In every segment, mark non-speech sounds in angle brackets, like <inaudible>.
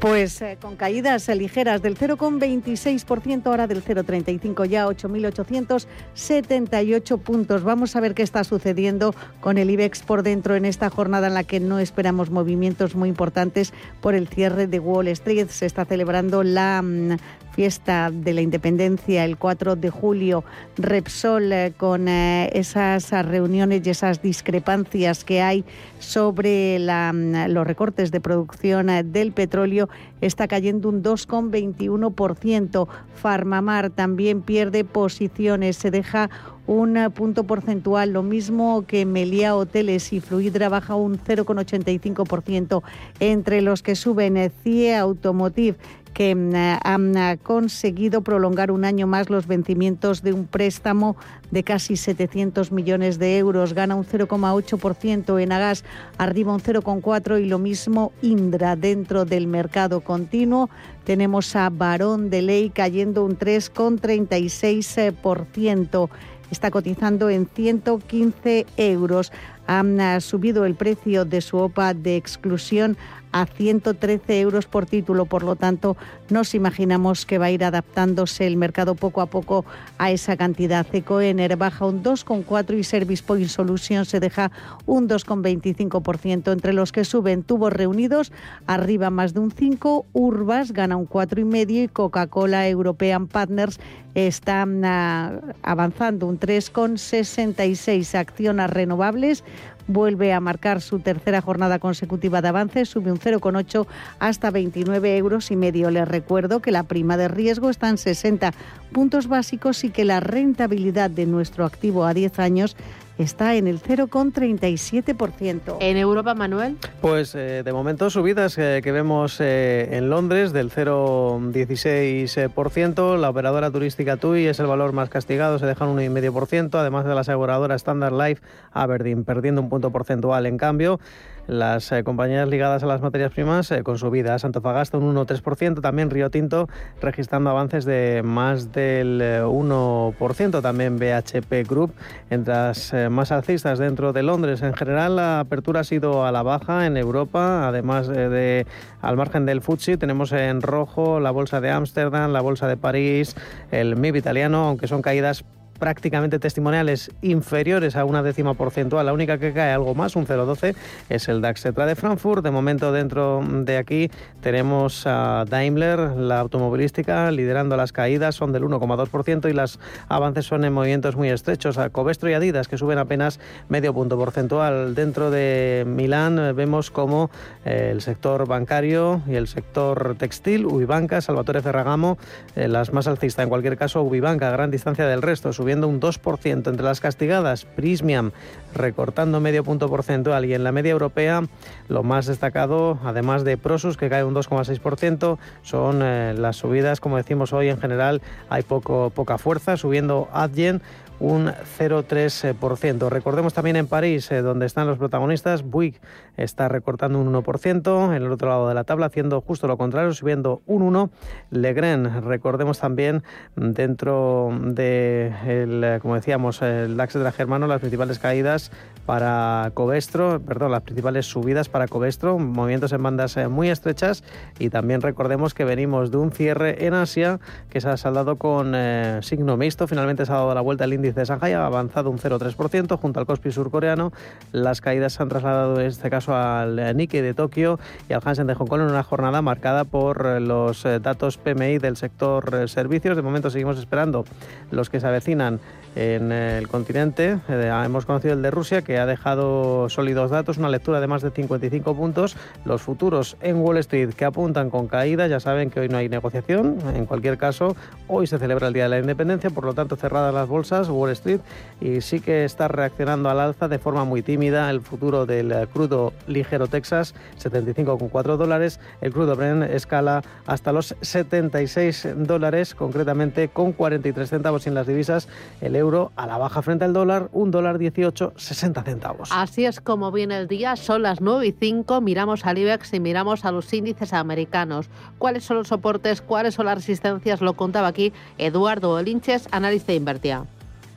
Pues eh, con caídas ligeras del 0,26%, ahora del 0,35 ya 8.878 puntos. Vamos a ver qué está sucediendo con el IBEX por dentro en esta jornada en la que no esperamos movimientos muy importantes por el cierre de Wall Street. Se está celebrando la mm, fiesta de la independencia el 4 de julio, Repsol eh, con eh, esas reuniones y esas discrepancias que hay sobre mm, los recortes de producción eh, del petróleo, está cayendo un 2,21%. Farmamar también pierde posiciones, se deja un punto porcentual, lo mismo que Melia Hoteles y Fluidra baja un 0,85%. Entre los que suben CIE Automotive que mm, han ah, conseguido prolongar un año más los vencimientos de un préstamo de casi 700 millones de euros. Gana un 0,8% en Agas, arriba un 0,4% y lo mismo Indra dentro del mercado continuo. Tenemos a Barón de Ley cayendo un 3,36%. Está cotizando en 115 euros. Han ah, subido el precio de su OPA de exclusión a 113 euros por título. Por lo tanto, nos imaginamos que va a ir adaptándose el mercado poco a poco a esa cantidad. Ecoener baja un 2,4 y Service Point Solution se deja un 2,25%. Entre los que suben tubos reunidos, arriba más de un 5, Urbas gana un 4,5 y Coca-Cola European Partners está ah, avanzando un 3,66 acciones renovables vuelve a marcar su tercera jornada consecutiva de avance, sube un 0,8 hasta 29 euros y medio. Les recuerdo que la prima de riesgo está en 60 puntos básicos y que la rentabilidad de nuestro activo a 10 años está en el 0,37%. ¿En Europa, Manuel? Pues eh, de momento subidas eh, que vemos eh, en Londres del 0,16%. La operadora turística TUI es el valor más castigado, se dejan un 1,5%, además de la aseguradora Standard Life Aberdeen, perdiendo un punto porcentual en cambio las eh, compañías ligadas a las materias primas eh, con subidas. Antofagasta un 1,3%, también Río Tinto registrando avances de más del 1%, eh, también BHP Group entre las más alcistas dentro de Londres. En general la apertura ha sido a la baja en Europa, además de al margen del FTSE tenemos en rojo la bolsa de Ámsterdam, la bolsa de París, el MIB italiano, aunque son caídas prácticamente testimoniales inferiores a una décima porcentual. La única que cae algo más, un 0,12, es el DAX Etra de Frankfurt. De momento dentro de aquí tenemos a Daimler, la automovilística, liderando las caídas, son del 1,2% y los avances son en movimientos muy estrechos. A Covestro y Adidas, que suben apenas medio punto porcentual. Dentro de Milán vemos como eh, el sector bancario y el sector textil, Ubibanca, Salvatore Ferragamo, eh, las más alcistas. En cualquier caso, Ubibanca, a gran distancia del resto, subiendo un 2%. Entre las castigadas, Prismiam recortando medio punto porcentual y en la media europea lo más destacado, además de Prosus que cae un 2,6%, son eh, las subidas, como decimos hoy en general, hay poco, poca fuerza, subiendo Adyen un 0,3%. Recordemos también en París, eh, donde están los protagonistas, Bouygues está recortando un 1%, en el otro lado de la tabla haciendo justo lo contrario, subiendo un 1%. Legren, recordemos también dentro de, el, como decíamos, el DAX de la Germano, las principales caídas para Covestro, perdón, las principales subidas para Covestro, movimientos en bandas eh, muy estrechas. Y también recordemos que venimos de un cierre en Asia que se ha saldado con eh, signo mixto, finalmente se ha dado la vuelta el índice de Shanghai, ha avanzado un 0,3% junto al Kospi surcoreano, las caídas se han trasladado en este caso al eh, Nikkei de Tokio y al Hansen de Hong Kong en una jornada marcada por los datos PMI del sector servicios, de momento seguimos esperando los que se avecinan en el continente. Eh, hemos conocido el de Rusia, que ha dejado sólidos datos, una lectura de más de 55 puntos. Los futuros en Wall Street que apuntan con caída, ya saben que hoy no hay negociación. En cualquier caso, hoy se celebra el Día de la Independencia, por lo tanto cerradas las bolsas. Wall Street, y sí que está reaccionando al alza de forma muy tímida. El futuro del crudo ligero Texas, 75,4 dólares. El crudo Brent escala hasta los 76 dólares, concretamente con 43 centavos en las divisas. El euro a la baja frente al dólar, un dólar 18, 60 centavos. Así es como viene el día, son las 9 y 5, miramos al IBEX y miramos a los índices americanos. ¿Cuáles son los soportes? ¿Cuáles son las resistencias? Lo contaba aquí Eduardo Olinches, analista Invertia.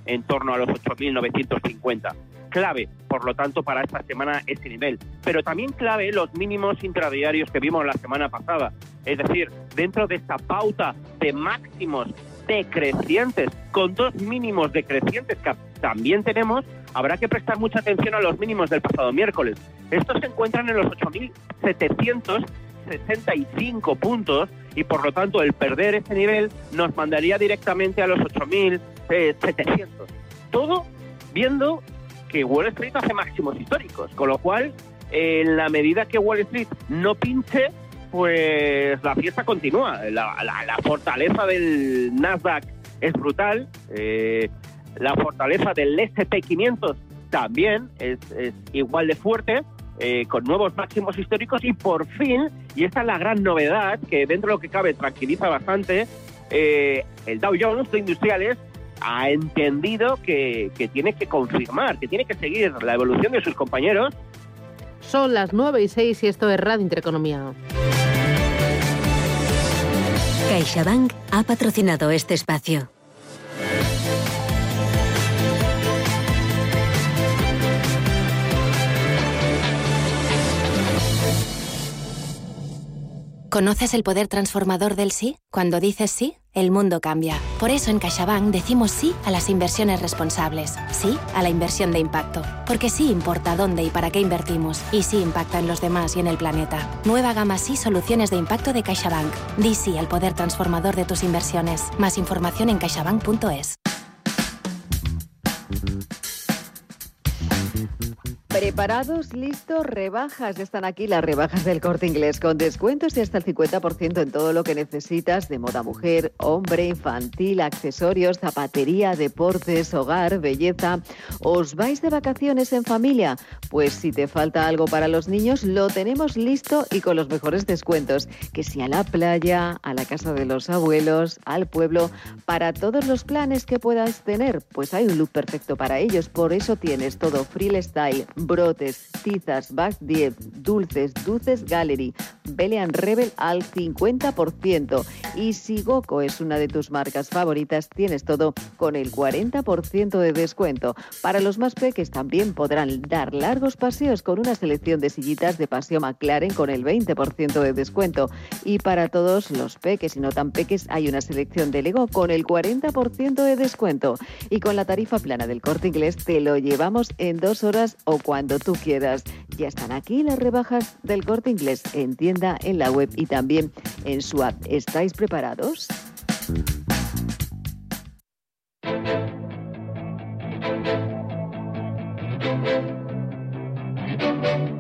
En torno a los 8.950 clave, por lo tanto, para esta semana ese nivel. Pero también clave los mínimos intradiarios que vimos la semana pasada. Es decir, dentro de esta pauta de máximos decrecientes, con dos mínimos decrecientes que también tenemos, habrá que prestar mucha atención a los mínimos del pasado miércoles. Estos se encuentran en los 8.765 puntos y por lo tanto el perder ese nivel nos mandaría directamente a los 8.700. Todo viendo que Wall Street hace máximos históricos, con lo cual, en la medida que Wall Street no pinche, pues la fiesta continúa. La, fortaleza del Nasdaq es brutal, eh, la fortaleza del SP500 también es, igual de fuerte, eh, con nuevos máximos históricos y por fin, y esta es la gran novedad que dentro de lo que cabe tranquiliza bastante, eh, el Dow Jones de Industriales ha entendido que, que, tiene que confirmar, que tiene que seguir la evolución de sus compañeros. Son las 9 y 6 y esto es Radio Intereconomía. CaixaBank ha patrocinado este espacio. ¿Conoces el poder transformador del sí? Cuando dices sí, el mundo cambia. Por eso en CaixaBank decimos sí a las inversiones responsables, sí a la inversión de impacto, porque sí importa dónde y para qué invertimos, y sí impacta en los demás y en el planeta. Nueva gama sí soluciones de impacto de CaixaBank. Di sí al poder transformador de tus inversiones. Más información en caixabank.es. ¿Preparados? ¿Listos? Rebajas. Están aquí las rebajas del corte inglés con descuentos de hasta el 50% en todo lo que necesitas de moda mujer, hombre, infantil, accesorios, zapatería, deportes, hogar, belleza. ¿Os vais de vacaciones en familia? Pues si te falta algo para los niños, lo tenemos listo y con los mejores descuentos. Que si a la playa, a la casa de los abuelos, al pueblo, para todos los planes que puedas tener, pues hay un look perfecto para ellos. Por eso tienes todo freestyle brotes, tizas, Back 10, dulces, dulces gallery, Belean Rebel al 50%. Y si Goco es una de tus marcas favoritas, tienes todo con el 40% de descuento. Para los más peques también podrán dar largos paseos con una selección de sillitas de paseo McLaren con el 20% de descuento. Y para todos los peques y no tan peques hay una selección de Lego con el 40% de descuento. Y con la tarifa plana del corte inglés te lo llevamos en dos horas o cuando tú quieras. Ya están aquí las rebajas del corte inglés en tienda, en la web y también en su app. ¿Estáis preparados?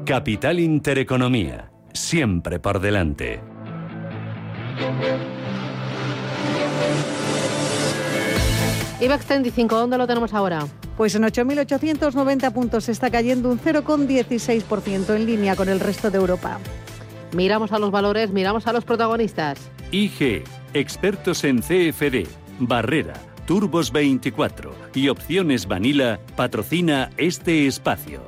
Capital Intereconomía, siempre por delante. IBEX 35, ¿dónde lo tenemos ahora? Pues en 8.890 puntos está cayendo un 0,16% en línea con el resto de Europa. Miramos a los valores, miramos a los protagonistas. IG, expertos en CFD, Barrera, Turbos 24 y Opciones Vanilla patrocina este espacio.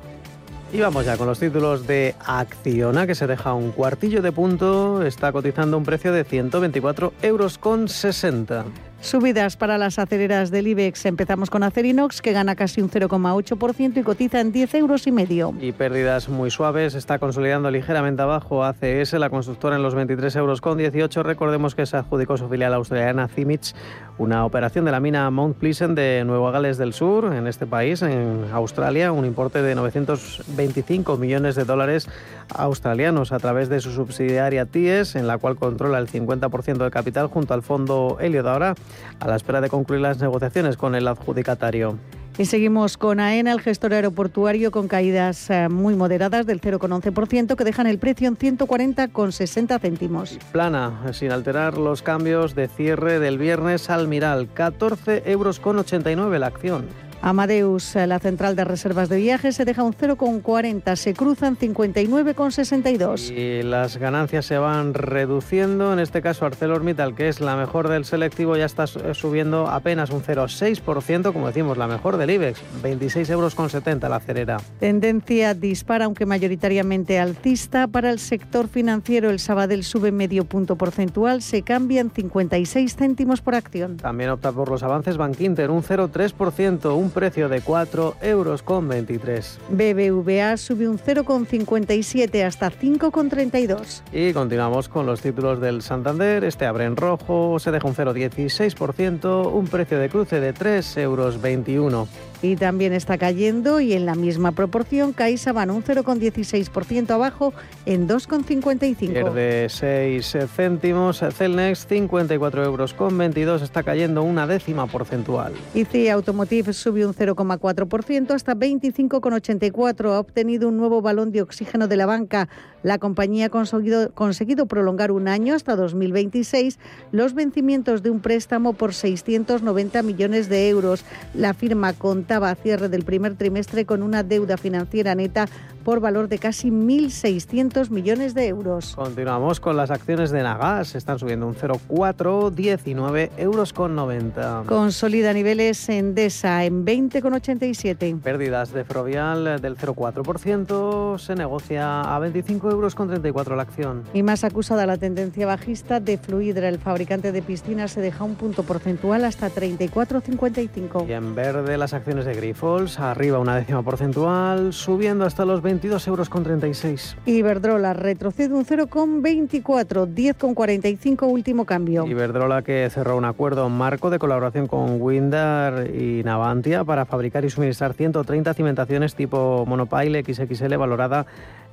Y vamos ya con los títulos de Acciona, que se deja un cuartillo de punto, está cotizando un precio de 124 euros con 60. Subidas para las aceleras del IBEX. Empezamos con Acerinox, que gana casi un 0,8% y cotiza en 10 euros y medio. Y pérdidas muy suaves. Está consolidando ligeramente abajo ACS, la constructora en los 23 euros con 18. Recordemos que se adjudicó su filial australiana Cimich, una operación de la mina Mount Pleasant de Nueva Gales del Sur, en este país, en Australia, un importe de 925 millones de dólares australianos a través de su subsidiaria TIES, en la cual controla el 50% del capital junto al fondo Heliod ahora a la espera de concluir las negociaciones con el adjudicatario. Y seguimos con AENA, el gestor aeroportuario, con caídas eh, muy moderadas del 0,11%, que dejan el precio en 140,60 céntimos. Plana, sin alterar los cambios de cierre del viernes al Miral, 14,89 euros la acción. Amadeus, la central de reservas de viajes, se deja un 0,40, se cruzan 59,62. Y las ganancias se van reduciendo, en este caso ArcelorMittal, que es la mejor del selectivo, ya está subiendo apenas un 0,6%, como decimos, la mejor del IBEX, 26,70 euros la cerera. Tendencia dispara, aunque mayoritariamente alcista. Para el sector financiero, el Sabadell sube medio punto porcentual, se cambia en 56 céntimos por acción. También opta por los avances Bankinter, un 0,3%, un precio de 4 euros con 23. BBVA sube un 0,57 hasta 5,32. Y continuamos con los títulos del Santander. Este abre en rojo, se deja un 0,16%, un precio de cruce de 3 euros 21 y también está cayendo y en la misma proporción CaixaBank un 0,16% abajo en 2,55. Pierde 6 céntimos, Celnex 54 euros con 22 está cayendo una décima porcentual. ICI Automotive sube un 0,4% hasta 25,84. Ha obtenido un nuevo balón de oxígeno de la banca. La compañía ha conseguido, conseguido prolongar un año hasta 2026 los vencimientos de un préstamo por 690 millones de euros. La firma con a cierre del primer trimestre con una deuda financiera neta por valor de casi 1.600 millones de euros. Continuamos con las acciones de Nagas. Están subiendo un 0,4, 19 euros con 90. Consolida niveles en DESA en 20,87. Pérdidas de Ferrovial del 0,4%. Se negocia a 25 euros con 34 la acción. Y más acusada la tendencia bajista de Fluidra. El fabricante de piscinas se deja un punto porcentual hasta 34,55. Y en verde las acciones de Grifols. Arriba una décima porcentual. Subiendo hasta los 22 euros con 36. Iberdrola retrocede un 0,24, 10,45 último cambio. Iberdrola que cerró un acuerdo marco de colaboración con Windar y Navantia para fabricar y suministrar 130 cimentaciones tipo monopile XXL valorada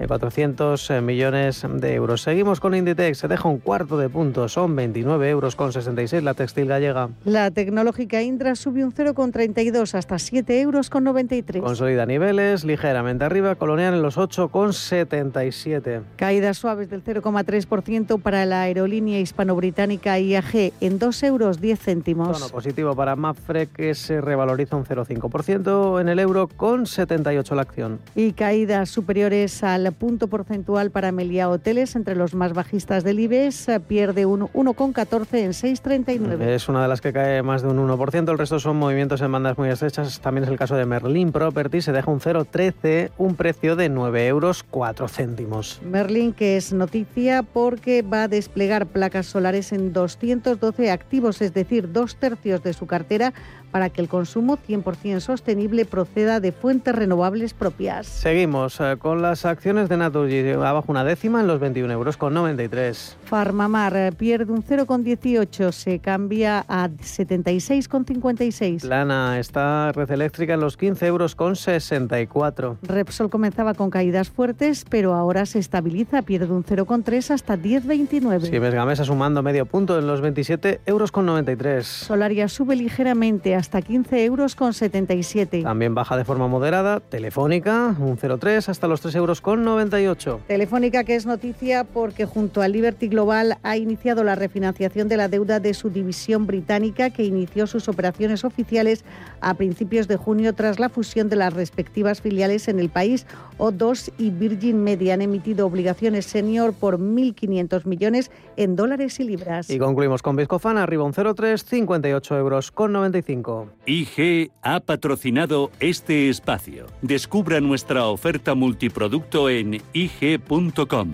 400 eh, millones de euros. Seguimos con Inditex, se deja un cuarto de punto, son 29 euros con 66 la textil gallega. La tecnológica Indra sube un 0,32 hasta 7 euros con 93. Consolida niveles, ligeramente arriba, Colonial en los 8,77. Caídas suaves del 0,3% para la aerolínea hispano-británica IAG en 2 euros 10 céntimos. Tono positivo para Mafre que se revaloriza un 0,5% en el euro con 78 la acción. Y caídas superiores punto porcentual para Melia Hoteles entre los más bajistas del IBEX pierde un 1,14 en 6,39. Es una de las que cae más de un 1%, el resto son movimientos en bandas muy estrechas. También es el caso de Merlin Property, se deja un 0,13, un precio de 9 euros 4 céntimos. Merlin, que es noticia porque va a desplegar placas solares en 212 activos, es decir, dos tercios de su cartera para que el consumo 100% sostenible proceda de fuentes renovables propias. Seguimos eh, con las acciones de Naturgy, abajo una décima en los 21 euros con 93. Farmamar eh, pierde un 0,18, se cambia a 76,56. Lana está red eléctrica en los 15 euros con 64. Repsol comenzaba con caídas fuertes, pero ahora se estabiliza, pierde un 0,3 hasta 10,29. Siemens Gamesa sumando medio punto en los 27 euros con 93. Solaria sube ligeramente hasta 15 euros con 77. También baja de forma moderada Telefónica, un 0,3 hasta los 3 euros con 98. Telefónica que es noticia porque junto a Liberty Global ha iniciado la refinanciación de la deuda de su división británica que inició sus operaciones oficiales a principios de junio tras la fusión de las respectivas filiales en el país. O2 y Virgin Media han emitido obligaciones senior por 1.500 millones en dólares y libras. Y concluimos con Viscofan, arriba un 0,3, 58 euros con 95. IG ha patrocinado este espacio. Descubra nuestra oferta multiproducto en IG.com.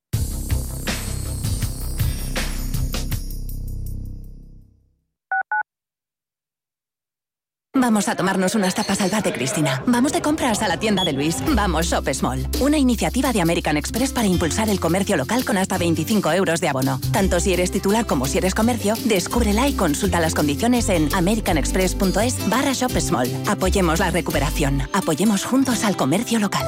Vamos a tomarnos unas tapas al bar de Cristina. Vamos de compras a la tienda de Luis. Vamos Shop Small. Una iniciativa de American Express para impulsar el comercio local con hasta 25 euros de abono. Tanto si eres titular como si eres comercio, descúbrela y consulta las condiciones en americanexpress.es barra Shop Small. Apoyemos la recuperación. Apoyemos juntos al comercio local.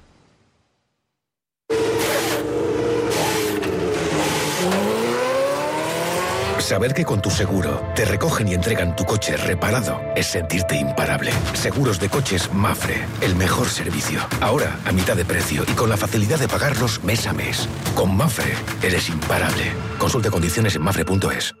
Saber que con tu seguro te recogen y entregan tu coche reparado es sentirte imparable. Seguros de coches Mafre, el mejor servicio. Ahora a mitad de precio y con la facilidad de pagarlos mes a mes. Con Mafre eres imparable. Consulte condiciones en mafre.es.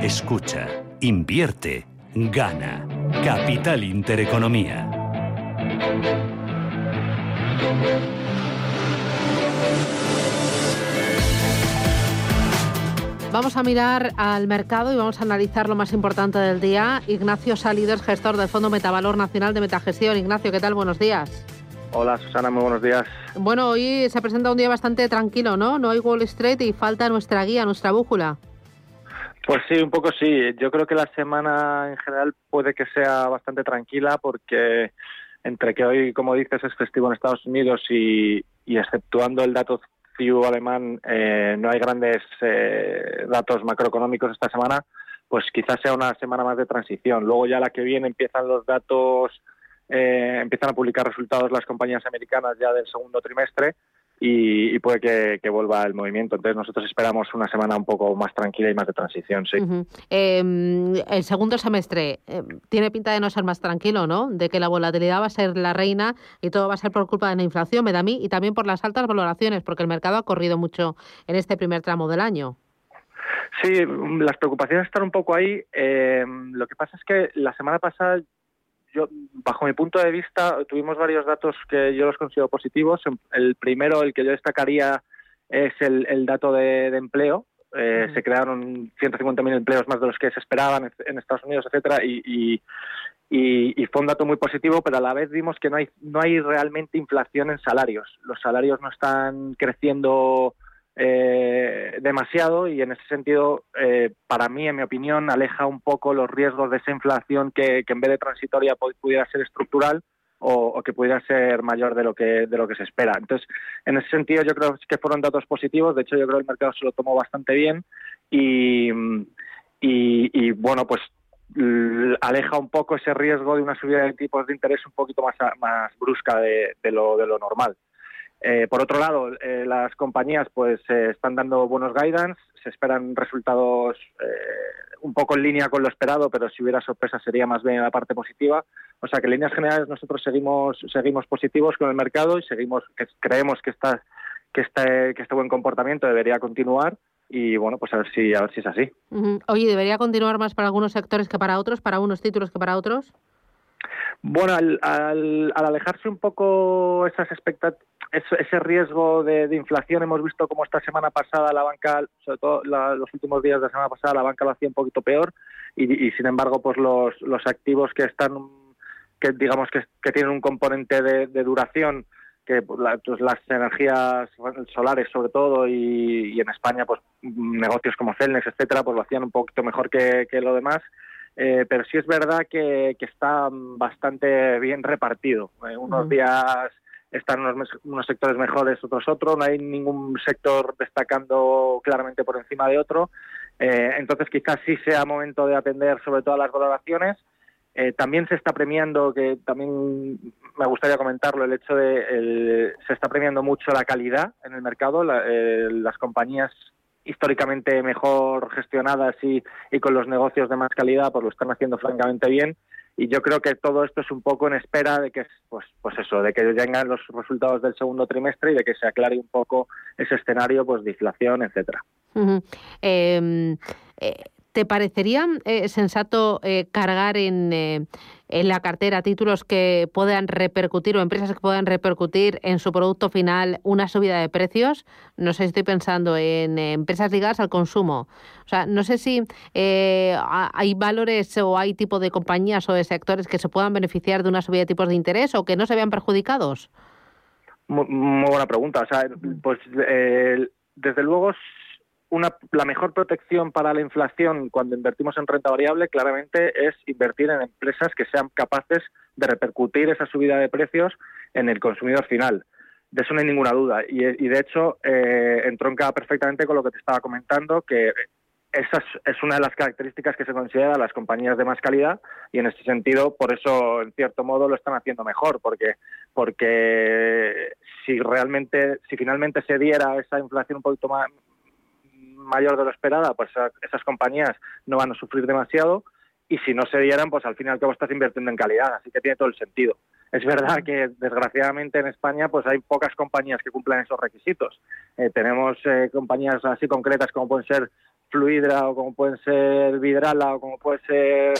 Escucha, invierte, gana. Capital Intereconomía. Vamos a mirar al mercado y vamos a analizar lo más importante del día. Ignacio Salido gestor del Fondo Metavalor Nacional de Metagestión. Ignacio, ¿qué tal? Buenos días. Hola Susana, muy buenos días. Bueno, hoy se presenta un día bastante tranquilo, ¿no? No hay Wall Street y falta nuestra guía, nuestra brújula. Pues sí, un poco sí. Yo creo que la semana en general puede que sea bastante tranquila porque entre que hoy, como dices, es festivo en Estados Unidos y, y exceptuando el dato CIU alemán eh, no hay grandes eh, datos macroeconómicos esta semana, pues quizás sea una semana más de transición. Luego ya la que viene empiezan los datos, eh, empiezan a publicar resultados las compañías americanas ya del segundo trimestre y, puede que, vuelva el movimiento. Entonces nosotros esperamos una semana un poco más tranquila y más de transición, sí. Em, el segundo semestre em, tiene pinta de no ser más tranquilo, ¿no? De que la volatilidad va a ser la reina y todo va a ser por culpa de la inflación, me da a mí, y también por las altas valoraciones, porque el mercado ha corrido mucho en este primer tramo del año. Sí, las preocupaciones están un poco ahí. Em, lo que pasa es que la semana pasada yo, bajo mi punto de vista, tuvimos varios datos que yo los considero positivos. El primero, el que yo destacaría, es el, dato de, empleo. Eh, se crearon 150.000 empleos más de los que se esperaban en Estados Unidos, etcétera, y, y, fue un dato muy positivo, pero a la vez vimos que no hay, no hay realmente inflación en salarios. Los salarios no están creciendo eh, demasiado y en ese sentido, eh, para mí, en mi opinión, aleja un poco los riesgos de esa inflación que, en vez de transitoria pudiera ser estructural o, que pudiera ser mayor de lo que de lo que se espera. Entonces, en ese sentido, yo creo que fueron datos positivos. De hecho, yo creo que el mercado se lo tomó bastante bien y, y, bueno, pues aleja un poco ese riesgo de una subida de tipos de interés un poquito más, más brusca de, lo, de lo normal. Eh, por otro lado, eh, las compañías pues eh, están dando buenos guidance, se esperan resultados un poco en línea con lo esperado, pero si hubiera sorpresa sería más bien la parte positiva. O sea que en líneas generales nosotros seguimos seguimos positivos con el mercado y seguimos creemos que está que este que este buen comportamiento debería continuar y bueno pues a ver si a ver si es así. Oye, debería continuar más para algunos sectores que para otros, para unos títulos que para otros. Bueno, al, al, alejarse un poco esas ese riesgo de, inflación, hemos visto como esta semana pasada la banca, sobre todo los últimos días de la semana pasada, la banca lo hacía un poquito peor y, sin embargo, pues los, activos que están que digamos que tienen un componente de, duración que pues, pues, las energías solares sobre todo y, en España pues negocios como Celnex etcétera pues lo hacían un poquito mejor que, lo demás eh, pero sí es verdad que, está bastante bien repartido. Eh, unos días están unos, unos, sectores mejores otros otros no hay ningún sector destacando claramente por encima de otro. Eh, entonces quizás sí sea momento de atender sobre todo a las valoraciones. Eh, también se está premiando, que también me gustaría comentarlo, el hecho de se está premiando mucho la calidad en el mercado, eh, las compañías históricamente mejor gestionadas y, con los negocios de más calidad, pues lo están haciendo francamente bien. Y yo creo que todo esto es un poco en espera de que, pues, pues eso, de que lleguen los resultados del segundo trimestre y de que se aclare un poco ese escenario, pues de inflación, etcétera. ¿Te parecería eh, sensato eh, cargar en, eh, en, la cartera títulos que puedan repercutir o empresas que puedan repercutir en su producto final una subida de precios? No sé estoy pensando en empresas ligadas al consumo. O sea, no sé si hay valores o hay tipo de compañías o de sectores que se puedan beneficiar de una subida de tipos de interés o que no se vean perjudicados. Muy, buena pregunta. O sea, pues desde luego la mejor protección para la inflación cuando invertimos en renta variable claramente es invertir en empresas que sean capaces de repercutir esa subida de precios en el consumidor final. De eso no hay ninguna duda. Y, de hecho, eh, entronca perfectamente con lo que te estaba comentando, que esa es, una de las características que se considera las compañías de más calidad y en ese sentido, por eso, en cierto modo, lo están haciendo mejor, porque, porque si realmente, si finalmente se diera esa inflación un poquito más, mayor de lo esperada, pues esas compañías no van a sufrir demasiado y si no se dieran, pues al fin y al cabo estás invirtiendo en calidad, así que tiene todo el sentido. Es verdad que desgraciadamente en España pues hay pocas compañías que cumplan esos requisitos. Eh, tenemos eh, compañías así concretas como pueden ser Fluidra o como pueden ser Vidrala o como puede ser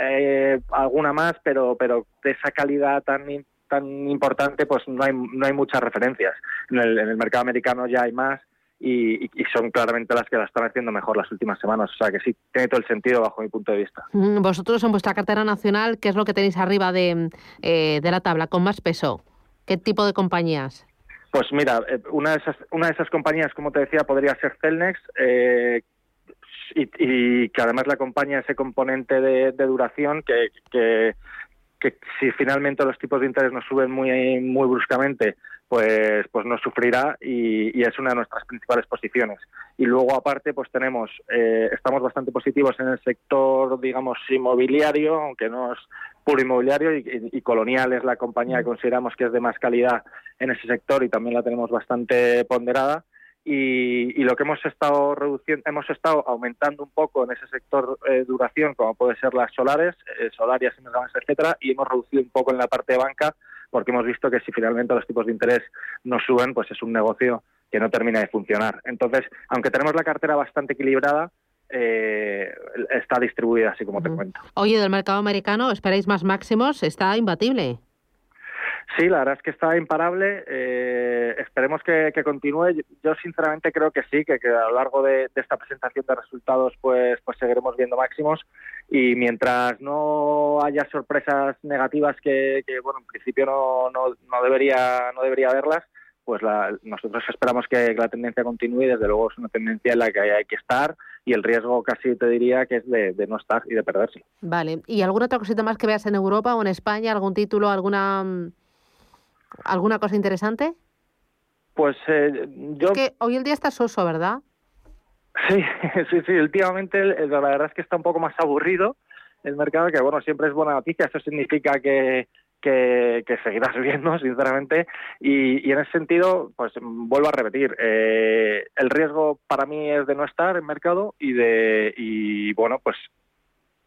eh, alguna más, pero pero de esa calidad tan tan importante pues no hay no hay muchas referencias. En el, en el mercado americano ya hay más y, son claramente las que la están haciendo mejor las últimas semanas. O sea que sí, tiene todo el sentido bajo mi punto de vista. Mm, vosotros en vuestra cartera nacional, ¿qué es lo que tenéis arriba de, eh, de la tabla con más peso? ¿Qué tipo de compañías? Pues mira, eh, una de esas, una de esas compañías, como te decía, podría ser Celnex, eh, y, que además le acompaña ese componente de, duración que, que, que, si finalmente los tipos de interés nos suben muy, muy bruscamente, pues, pues no sufrirá y, es una de nuestras principales posiciones. Y luego aparte, pues tenemos, eh, estamos bastante positivos en el sector, digamos, inmobiliario, aunque no es puro inmobiliario y, Colonial es la compañía que consideramos que es de más calidad en ese sector y también la tenemos bastante ponderada. Y, lo que hemos estado reduciendo, hemos estado aumentando un poco en ese sector eh, duración, como puede ser las solares, eh, solarias, etcétera, y hemos reducido un poco en la parte de banca, porque hemos visto que si finalmente los tipos de interés no suben, pues es un negocio que no termina de funcionar. Entonces, aunque tenemos la cartera bastante equilibrada, eh, está distribuida así como te cuento. Oye, del mercado americano, ¿esperáis más máximos? Está imbatible. Sí, la verdad es que está imparable. Eh, esperemos que, continúe. Yo sinceramente creo que sí, que, a lo largo de, esta presentación de resultados pues, pues seguiremos viendo máximos y mientras no haya sorpresas negativas que, bueno, en principio no, debería, no debería haberlas, pues nosotros esperamos que la tendencia continúe y desde luego es una tendencia en la que hay, que estar y el riesgo casi te diría que es de, no estar y de perderse. Vale. ¿Y alguna otra cosita más que veas en Europa o en España? ¿Algún título, alguna alguna cosa interesante? Pues eh, yo... que hoy el día está soso, ¿verdad? Sí, <laughs> sí, sí, últimamente la verdad es que está un poco más aburrido el mercado, que bueno, siempre es buena noticia, eso significa que, que, seguirá <laughs> subiendo, sinceramente, y, en ese sentido, pues vuelvo a repetir, eh, el riesgo para mí es de no estar en mercado y de, y bueno, pues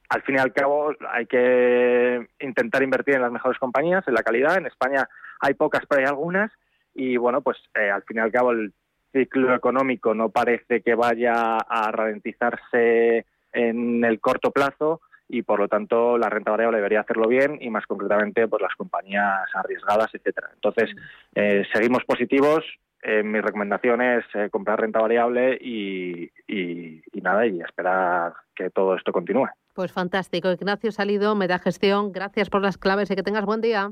al fin y al cabo hay que intentar invertir en las mejores compañías, en la calidad, en España hay pocas, pero hay algunas, y bueno, pues eh, al fin y al cabo el ciclo económico no parece que vaya a ralentizarse en el corto plazo y por lo tanto la renta variable debería hacerlo bien y más concretamente pues las compañías arriesgadas etcétera entonces eh, seguimos positivos eh, mi recomendación es eh, comprar renta variable y, y, nada y esperar que todo esto continúe Pues fantástico. Ignacio Salido, Medagestión, gracias por las claves y que tengas buen día.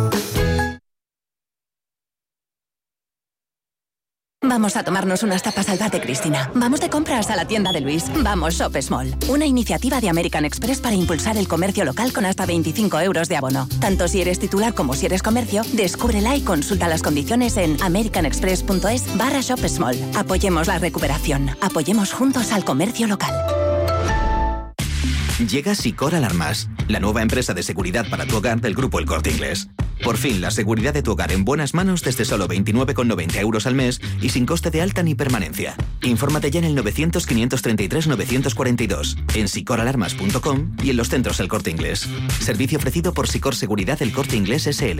Vamos a tomarnos unas tapas al bar de Cristina. Vamos de compras a la tienda de Luis. Vamos Shop Small. Una iniciativa de American Express para impulsar el comercio local con hasta 25 euros de abono. Tanto si eres titular como si eres comercio, descúbrela y consulta las condiciones en americanexpress.es barra Shop Small. Apoyemos la recuperación. Apoyemos juntos al comercio local. Llega Sicor Alarmas, la nueva empresa de seguridad para tu hogar del grupo El Corte Inglés. Por fin, la seguridad de tu hogar en buenas manos desde solo 29,90 euros al mes y sin coste de alta ni permanencia. Infórmate ya en el 900-533-942, en sicoralarmas.com y en los centros El Corte Inglés. Servicio ofrecido por Sicor Seguridad El Corte Inglés SL.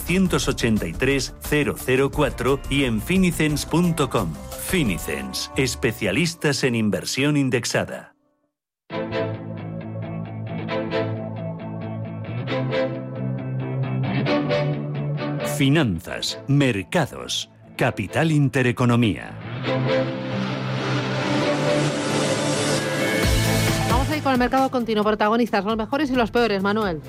483 004 y en finicens.com. Finicens, especialistas en inversión indexada. Finanzas, mercados, capital intereconomía. Vamos a ir con el mercado continuo. Protagonistas, los mejores y los peores, Manuel.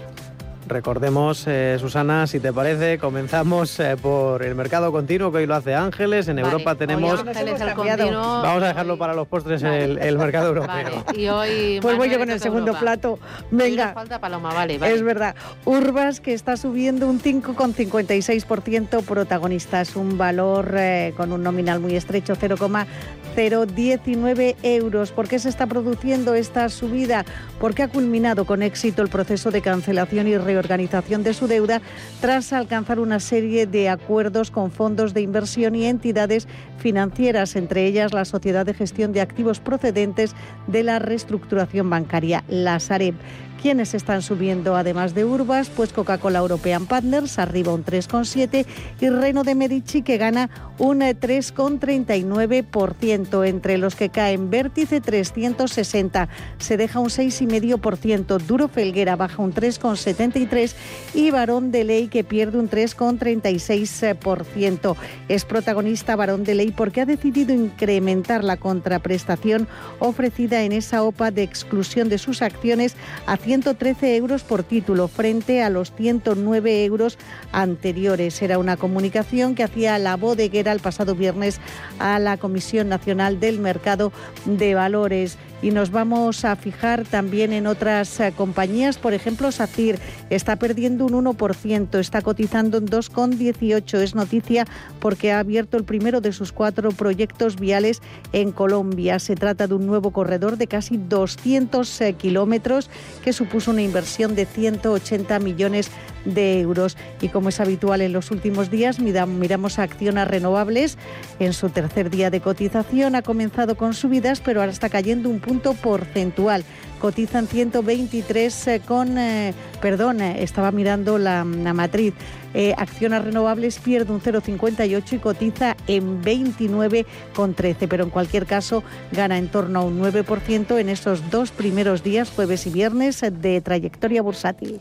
Recordemos, eh, Susana, si te parece, comenzamos eh, por el mercado continuo, que hoy lo hace Ángeles. En Europa tenemos... Vamos a dejarlo para los postres el, el, mercado europeo. Y hoy pues voy yo con el segundo Europa. plato. Venga. falta Paloma, vale, vale. Es verdad. Urbas que está subiendo un 5,56% protagonistas, un valor eh, con un nominal muy estrecho, 0,019 euros. ¿Por qué se está produciendo esta subida? Porque ha culminado con éxito el proceso de cancelación y reorganización de su deuda tras alcanzar una serie de acuerdos con fondos de inversión y entidades financieras, entre ellas la Sociedad de Gestión de Activos Procedentes de la Reestructuración Bancaria, la Sareb. ¿Quiénes están subiendo además de Urbas? Pues Coca-Cola European Partners arriba un 3,7 y Reno de Medici que gana un 3,39%. Entre los que caen Vértice 360 se deja un 6,5%. Duro Felguera baja un 3,73 y Barón de Ley que pierde un 3,36%. Es protagonista Barón de Ley porque ha decidido incrementar la contraprestación ofrecida en esa OPA de exclusión de sus acciones a 113 euros por título frente a los 109 euros anteriores. Era una comunicación que hacía la bodeguera el pasado viernes a la Comisión Nacional del Mercado de Valores. Y nos vamos a fijar también en otras eh, compañías. Por ejemplo, SACIR está perdiendo un 1%, está cotizando en 2,18. Es noticia porque ha abierto el primero de sus cuatro proyectos viales en Colombia. Se trata de un nuevo corredor de casi 200 eh, kilómetros que supuso una inversión de 180 millones de euros. Y como es habitual en los últimos días, miramos a Acciona Renovables. En su tercer día de cotización ha comenzado con subidas, pero ahora está cayendo un punto porcentual. Cotizan 123 eh, con, eh, perdón, eh, estaba mirando la, matriz. Acciona Renovables pierde un 0,58 y cotiza en 29,13, pero en cualquier caso gana en torno a un 9% en esos dos primeros días, jueves y viernes, de trayectoria bursátil.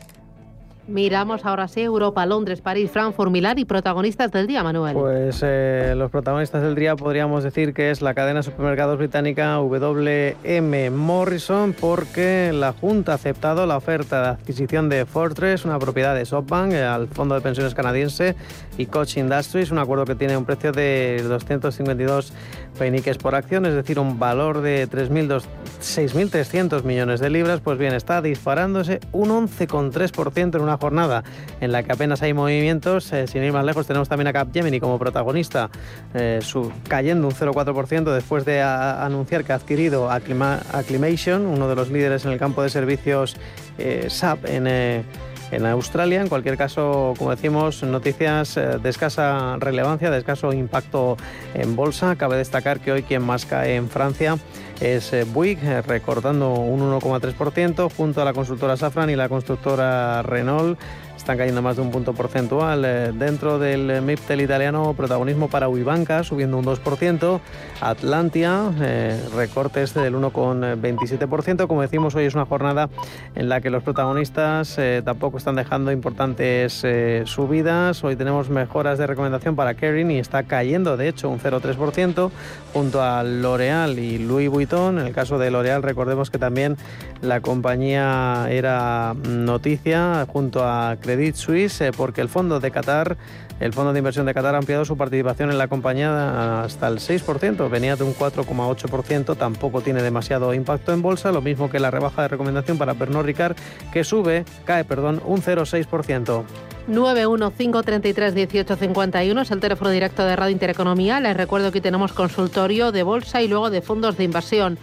Miramos ahora sí Europa, Londres, París, Frankfurt, Milán y protagonistas del día, Manuel. Pues eh, los protagonistas del día podríamos decir que es la cadena de supermercados británica WM Morrison porque la Junta ha aceptado la oferta de adquisición de Fortress, una propiedad de SoftBank, eh, al fondo de pensiones canadiense y Koch Industries, un acuerdo que tiene un precio de 252 peniques por acción, es decir, un valor de 6.300 millones de libras, pues bien, está disparándose un 11,3% en una jornada en la que apenas hay movimientos. Eh, sin ir más lejos, tenemos también a Capgemini como protagonista, eh, cayendo un 0,4% después de anunciar que ha adquirido Acclima, Acclimation, uno de los líderes en el campo de servicios eh, SAP en en Australia. En cualquier caso, como decimos, noticias eh, de escasa relevancia, de escaso impacto en bolsa. Cabe destacar que hoy quien más cae en Francia es eh, Bouygues, eh, recordando un 1,3% junto a la consultora Safran y la constructora Renault están cayendo más de un punto porcentual. Eh, dentro del MIPTEL italiano, protagonismo para Uibanca, subiendo un 2%. Atlantia, eh, recortes del 1,27%. Como decimos, hoy es una jornada en la que los protagonistas eh, tampoco están dejando importantes subidas. Hoy tenemos mejoras de recomendación para Kering y está cayendo, de hecho, un 0,3% junto a L'Oreal y Louis Vuitton. En el caso de L'Oreal, recordemos que también la compañía era noticia junto a Credit Suisse eh, porque el fondo de Qatar, el fondo de inversión de Qatar ha ampliado su participación en la compañía hasta el 6%, venía de un 4,8%, tampoco tiene demasiado impacto en bolsa, lo mismo que la rebaja de recomendación para Pernod Ricard que sube, cae, perdón, un 0,6%. 915331851 es el teléfono directo de Radio Intereconomía. Les recuerdo que tenemos consultorio de bolsa y luego de fondos de inversión.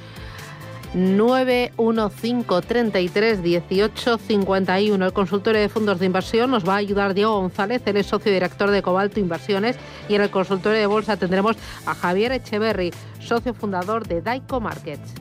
915331851. El consultorio de fondos de inversión nos va a ayudar Diego González, él es socio director de Cobalto Inversiones. Y en el consultorio de bolsa tendremos a Javier Echeverry, socio fundador de Daico Markets.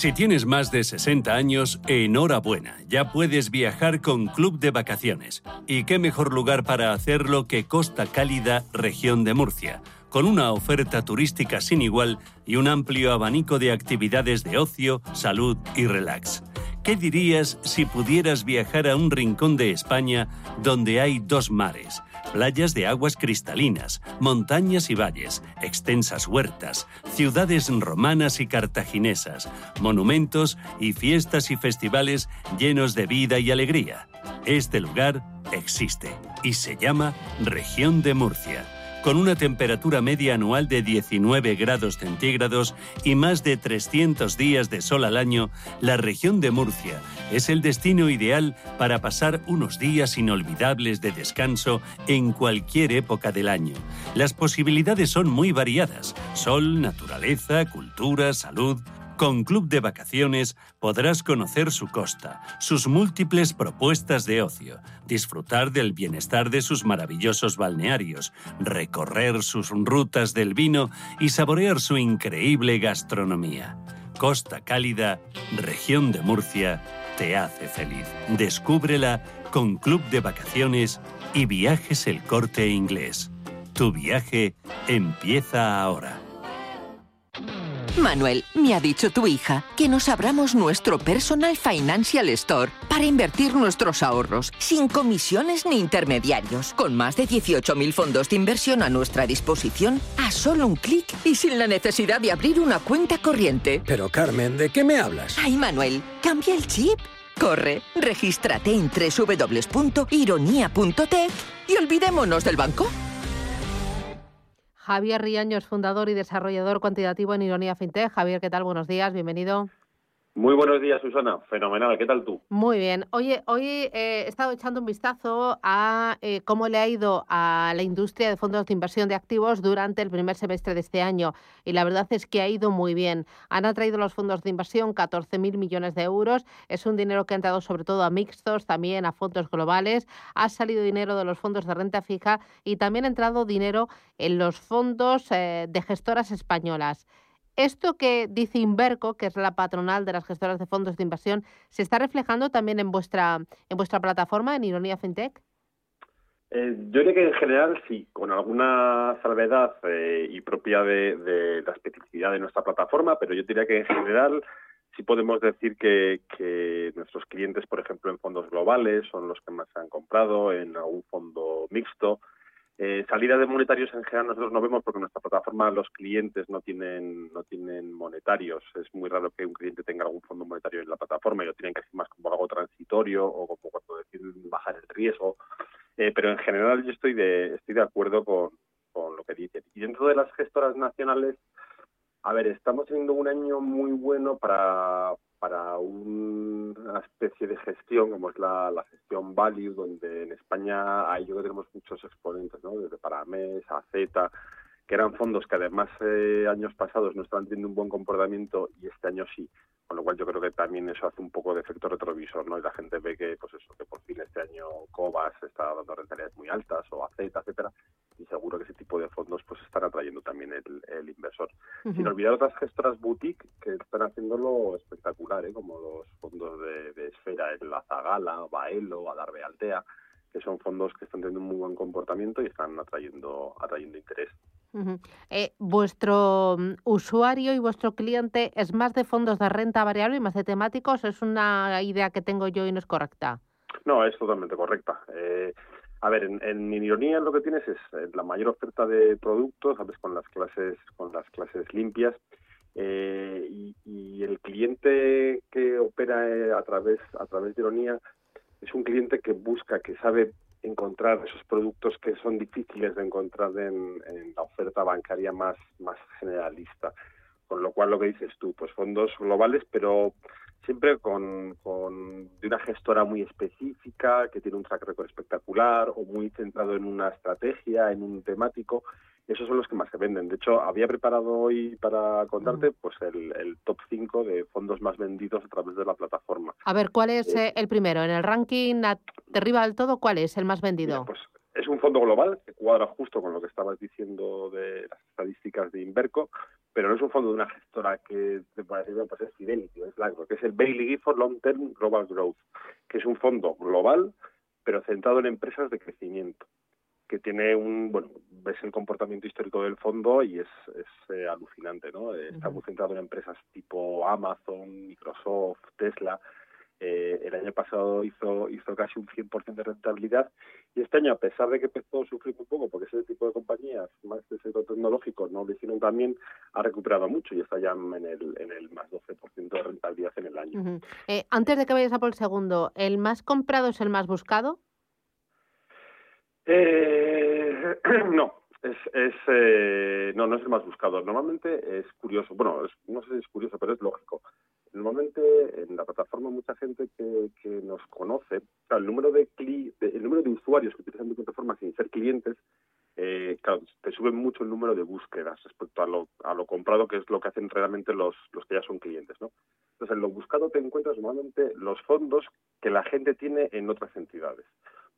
Si tienes más de 60 años, enhorabuena, ya puedes viajar con Club de Vacaciones. ¿Y qué mejor lugar para hacerlo que Costa Cálida, región de Murcia? Con una oferta turística sin igual y un amplio abanico de actividades de ocio, salud y relax. ¿Qué dirías si pudieras viajar a un rincón de España donde hay dos mares? playas de aguas cristalinas, montañas y valles, extensas huertas, ciudades romanas y cartaginesas, monumentos y fiestas y festivales llenos de vida y alegría. Este lugar existe y se llama Región de Murcia con una temperatura media anual de 19 grados centígrados y más de 300 días de sol al año, la región de Murcia es el destino ideal para pasar unos días inolvidables de descanso en cualquier época del año. Las posibilidades son muy variadas. Sol, naturaleza, cultura, salud, con Club de Vacaciones podrás conocer su costa, sus múltiples propuestas de ocio, disfrutar del bienestar de sus maravillosos balnearios, recorrer sus rutas del vino y saborear su increíble gastronomía. Costa Cálida, región de Murcia, te hace feliz. Descúbrela con Club de Vacaciones y Viajes El Corte Inglés. Tu viaje empieza ahora. Manuel, me ha dicho tu hija que nos abramos nuestro Personal Financial Store para invertir nuestros ahorros sin comisiones ni intermediarios, con más de 18.000 fondos de inversión a nuestra disposición a solo un clic y sin la necesidad de abrir una cuenta corriente. Pero Carmen, ¿de qué me hablas? Ay, Manuel, cambia el chip. Corre, regístrate en www.ironía.tech y olvidémonos del banco. Javier Riaño fundador y desarrollador cuantitativo en Ironía FinTech. Javier, ¿qué tal? Buenos días, bienvenido. Muy buenos días, Susana. Fenomenal. ¿Qué tal tú? Muy bien. Oye, hoy eh, he estado echando un vistazo a eh, cómo le ha ido a la industria de fondos de inversión de activos durante el primer semestre de este año. Y la verdad es que ha ido muy bien. Han atraído los fondos de inversión 14.000 millones de euros. Es un dinero que ha entrado sobre todo a mixtos, también a fondos globales. Ha salido dinero de los fondos de renta fija y también ha entrado dinero en los fondos eh, de gestoras españolas. Esto que dice Inverco, que es la patronal de las gestoras de fondos de inversión, ¿se está reflejando también en vuestra, en vuestra plataforma, en Ironía FinTech? Eh, yo diría que en general sí, con alguna salvedad eh, y propia de, la especificidad de nuestra plataforma, pero yo diría que en general sí podemos decir que, que, nuestros clientes, por ejemplo, en fondos globales son los que más han comprado, en algún fondo mixto, eh, salida de monetarios en general nosotros no vemos porque en nuestra plataforma los clientes no tienen no tienen monetarios. Es muy raro que un cliente tenga algún fondo monetario en la plataforma y lo tienen hacer más como algo transitorio o como cuando deciden bajar el riesgo. Eh, pero en general yo estoy de estoy de acuerdo con, con lo que dicen. Y dentro de las gestoras nacionales, a ver, estamos teniendo un año muy bueno para, para una especie de gestión como es la, gestión value, donde en España hay, yo que tenemos muchos exponentes, ¿no? desde Paramés a Z, que eran fondos que además eh, años pasados no estaban teniendo un buen comportamiento y este año sí, con lo cual yo creo que también eso hace un poco de efecto retrovisor, ¿no? Y la gente ve que, pues eso, que por fin este año Cobas está dando rentabilidades muy altas, o AZ, etcétera, y seguro que ese tipo de fondos pues están atrayendo también el, inversor. Sin olvidar otras gestoras boutique que están haciéndolo espectacular, ¿eh? como los fondos de, Esfera, el Azagala, Baelo, Adarbe Altea, que son fondos que están teniendo un muy buen comportamiento y están atrayendo, atrayendo interés. Eh, ¿Vuestro mm, usuario y vuestro cliente es más de fondos de renta variable y más de temáticos? ¿Es una idea que tengo yo y no es correcta? No, es totalmente correcta. Eh, a ver, en, en ironía lo que tienes es eh, la mayor oferta de productos, sabes, con las clases, con las clases limpias, y, y, el cliente que opera a través a través de ironía es un cliente que busca, que sabe encontrar esos productos que son difíciles de encontrar en, la oferta bancaria más, más generalista. Con lo cual, lo que dices tú, pues fondos globales, pero siempre con, con, de una gestora muy específica, que tiene un track record espectacular o muy centrado en una estrategia, en un temático esos son los que más se venden. De hecho, había preparado hoy para contarte pues el, top 5 de fondos más vendidos a través de la plataforma. A ver, ¿cuál es eh, el primero? En el ranking de arriba del todo, ¿cuál es el más vendido? pues es un fondo global que cuadra justo con lo que estabas diciendo de las estadísticas de Inverco, pero no es un fondo de una gestora que te puede decir, pues es Fidelity, es largo, que es el Bailey Gifford Long Term Global Growth, que es un fondo global, pero centrado en empresas de crecimiento que tiene un, bueno, ves el comportamiento histórico del fondo y es, es eh, alucinante, ¿no? Está muy centrado en empresas tipo Amazon, Microsoft, Tesla. Eh, el año pasado hizo hizo casi un 100% de rentabilidad y este año, a pesar de que empezó a sufrir un poco, porque ese tipo de compañías más de sector tecnológico no lo hicieron también, ha recuperado mucho y está ya en el, en el más 12% de rentabilidad en el año. Eh, antes de que vayas a por el segundo, ¿el más comprado es el más buscado? Eh, <clears throat> no, es, es eh, no, no es el más buscado. Normalmente es curioso, bueno, no sé si es curioso, pero es lógico. Normalmente en la plataforma mucha gente que, que nos conoce, el número de, el número de usuarios que utilizan tu plataforma sin ser clientes, eh, te sube mucho el número de búsquedas respecto a lo, a lo comprado, que es lo que hacen realmente los, los que ya son clientes, ¿no? Entonces, en lo buscado te encuentras normalmente los fondos que la gente tiene en otras entidades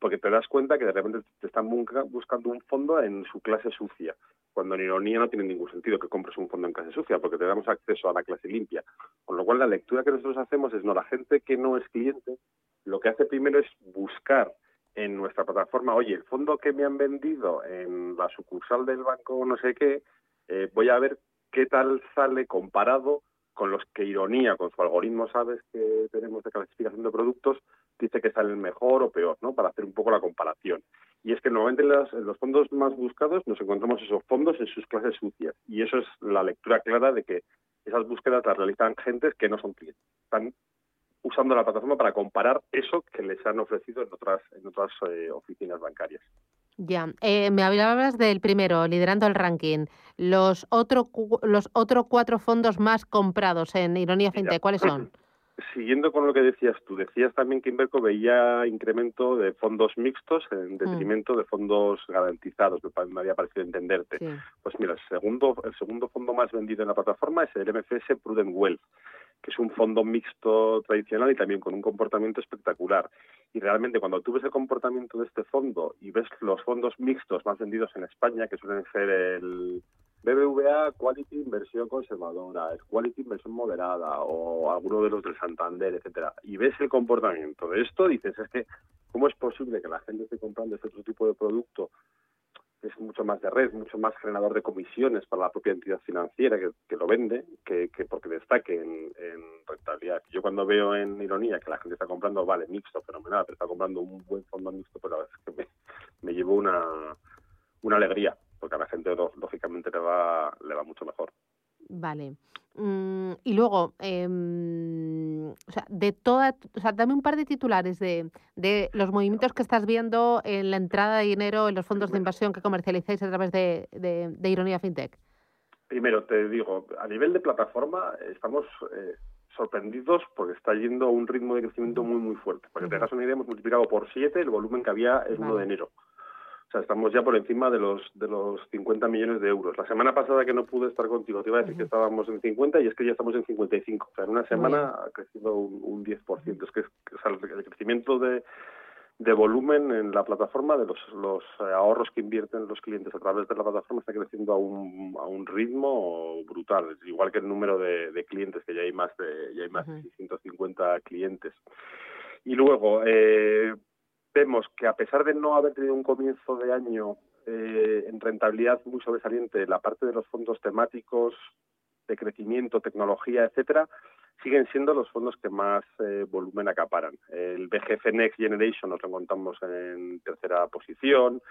porque te das cuenta que de repente te están buscando un fondo en su clase sucia, cuando en ironía no tiene ningún sentido que compres un fondo en clase sucia, porque te damos acceso a la clase limpia. Con lo cual la lectura que nosotros hacemos es, no, la gente que no es cliente, lo que hace primero es buscar en nuestra plataforma, oye, el fondo que me han vendido en la sucursal del banco no sé qué, eh, voy a ver qué tal sale comparado con los que Ironía, con su algoritmo, sabes que tenemos de clasificación de productos, dice que salen mejor o peor, ¿no? Para hacer un poco la comparación. Y es que normalmente en los, fondos más buscados nos encontramos esos fondos en sus clases sucias. Y eso es la lectura clara de que esas búsquedas las realizan gentes que no son clientes. Están usando la plataforma para comparar eso que les han ofrecido en otras, en otras eh, oficinas bancarias. Ya, eh, me hablabas del primero, liderando el ranking. Los otros los otros cuatro fondos más comprados en Ironía FinTech, ¿cuáles son? <clears throat> Siguiendo con lo que decías tú, decías también que Inverco veía incremento de fondos mixtos en mm. detrimento de fondos garantizados, me, había parecido entenderte. Pues mira, el segundo, el segundo fondo más vendido en la plataforma es el MFS Prudent Wealth, que es un fondo mixto tradicional y también con un comportamiento espectacular. Y realmente cuando tú ves el comportamiento de este fondo y ves los fondos mixtos más vendidos en España, que suelen ser el BBVA Quality Inversión Conservadora, Quality Inversión Moderada o alguno de los del Santander, etcétera, y ves el comportamiento de esto, dices, es que, ¿cómo es posible que la gente esté comprando este otro tipo de producto que es mucho más de red, mucho más generador de comisiones para la propia entidad financiera que, lo vende, que, porque destaque en, rentabilidad. Yo cuando veo en ironía que la gente está comprando, vale, mixto, fenomenal, pero está comprando un buen fondo mixto, pues la verdad es que me, me llevo una, una alegría porque a la gente lógicamente le va, le va mucho mejor. Vale. Mm, y luego, em, o sea, de toda, o sea, dame un par de titulares de, de los movimientos que estás viendo en la entrada de dinero en los fondos de inversión que comercializáis a través de, de, Ironía FinTech. Primero, te digo, a nivel de plataforma estamos eh, sorprendidos porque está yendo a un ritmo de crecimiento muy, muy fuerte. Para que te hagas una idea, hemos multiplicado por siete el volumen que había el 1 de enero. Sea, estamos ya por encima de los de los 50 millones de euros. La semana pasada que no pude estar contigo, te iba a decir que estábamos en 50 y es que ya estamos en 55. O sea, en una semana ha crecido un, un 10%. Es que, es, o sea, el crecimiento de, de volumen en la plataforma, de los, los eh, ahorros que invierten los clientes a través de la plataforma está creciendo a un, a un ritmo brutal, igual que el número de, de clientes, que ya hay más de, ya hay más de 650 clientes. Y luego, eh, vemos que a pesar de no haber tenido un comienzo de año eh, en rentabilidad muy sobresaliente, la parte de los fondos temáticos de crecimiento, tecnología, etcétera, siguen siendo los fondos que más eh, volumen acaparan. El BGF Next Generation nos lo encontramos en tercera posición,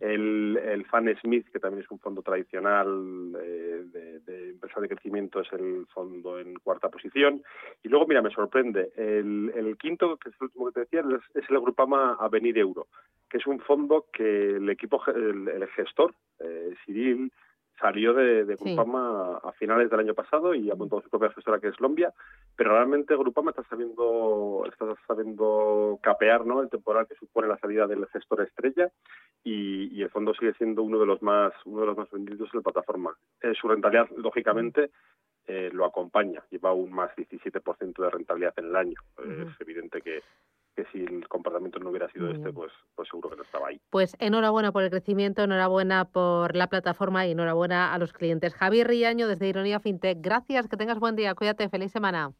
el, el Fan Smith, que también es un fondo tradicional eh, de, de empresa de crecimiento, es el fondo en cuarta posición. Y luego, mira, me sorprende, el, el quinto, que es el último que te decía, es, es el Grupama Avenir Euro, que es un fondo que el equipo, el, el gestor, eh, Cyril, salió de, de Grupama a finales del año pasado y ha montado su propia gestora que es Lombia, pero realmente Grupama está sabiendo, está sabiendo capear ¿no? el temporal que supone la salida del gestor estrella y, y el fondo sigue siendo uno de los más uno de los más vendidos en la plataforma. Eh, su rentabilidad, lógicamente, eh, lo acompaña, lleva un más 17% de rentabilidad en el año. Eh, es evidente que, que si el comportamiento no hubiera sido este, bien. pues, pues seguro que no estaba ahí. Pues enhorabuena por el crecimiento, enhorabuena por la plataforma y enhorabuena a los clientes. Javier Riaño desde Ironía FinTech. Gracias, que tengas buen día, cuídate, feliz semana.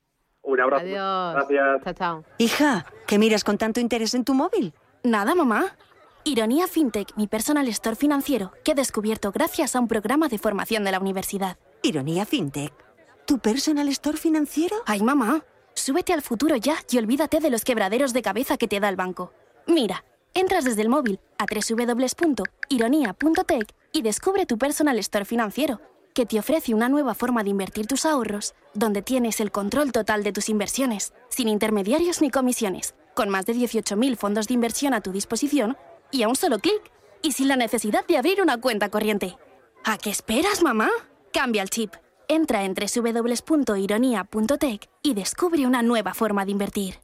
Un abrazo. Adiós. Gracias. Chao, chao. Hija, ¿qué miras con tanto interés en tu móvil? Nada, mamá. Ironía FinTech, mi personal store financiero, que he descubierto gracias a un programa de formación de la universidad. Ironía FinTech. ¿Tu personal store financiero? Ay, mamá, súbete al futuro ya y olvídate de los quebraderos de cabeza que te da el banco. Mira, entras desde el móvil a www.ironía.tech y descubre tu personal store financiero, que te ofrece una nueva forma de invertir tus ahorros, donde tienes el control total de tus inversiones, sin intermediarios ni comisiones, con más de 18.000 fondos de inversión a tu disposición y a un solo clic, y sin la necesidad de abrir una cuenta corriente. ¿A qué esperas, mamá? Cambia el chip. Entra en www.ironia.tech y descubre una nueva forma de invertir.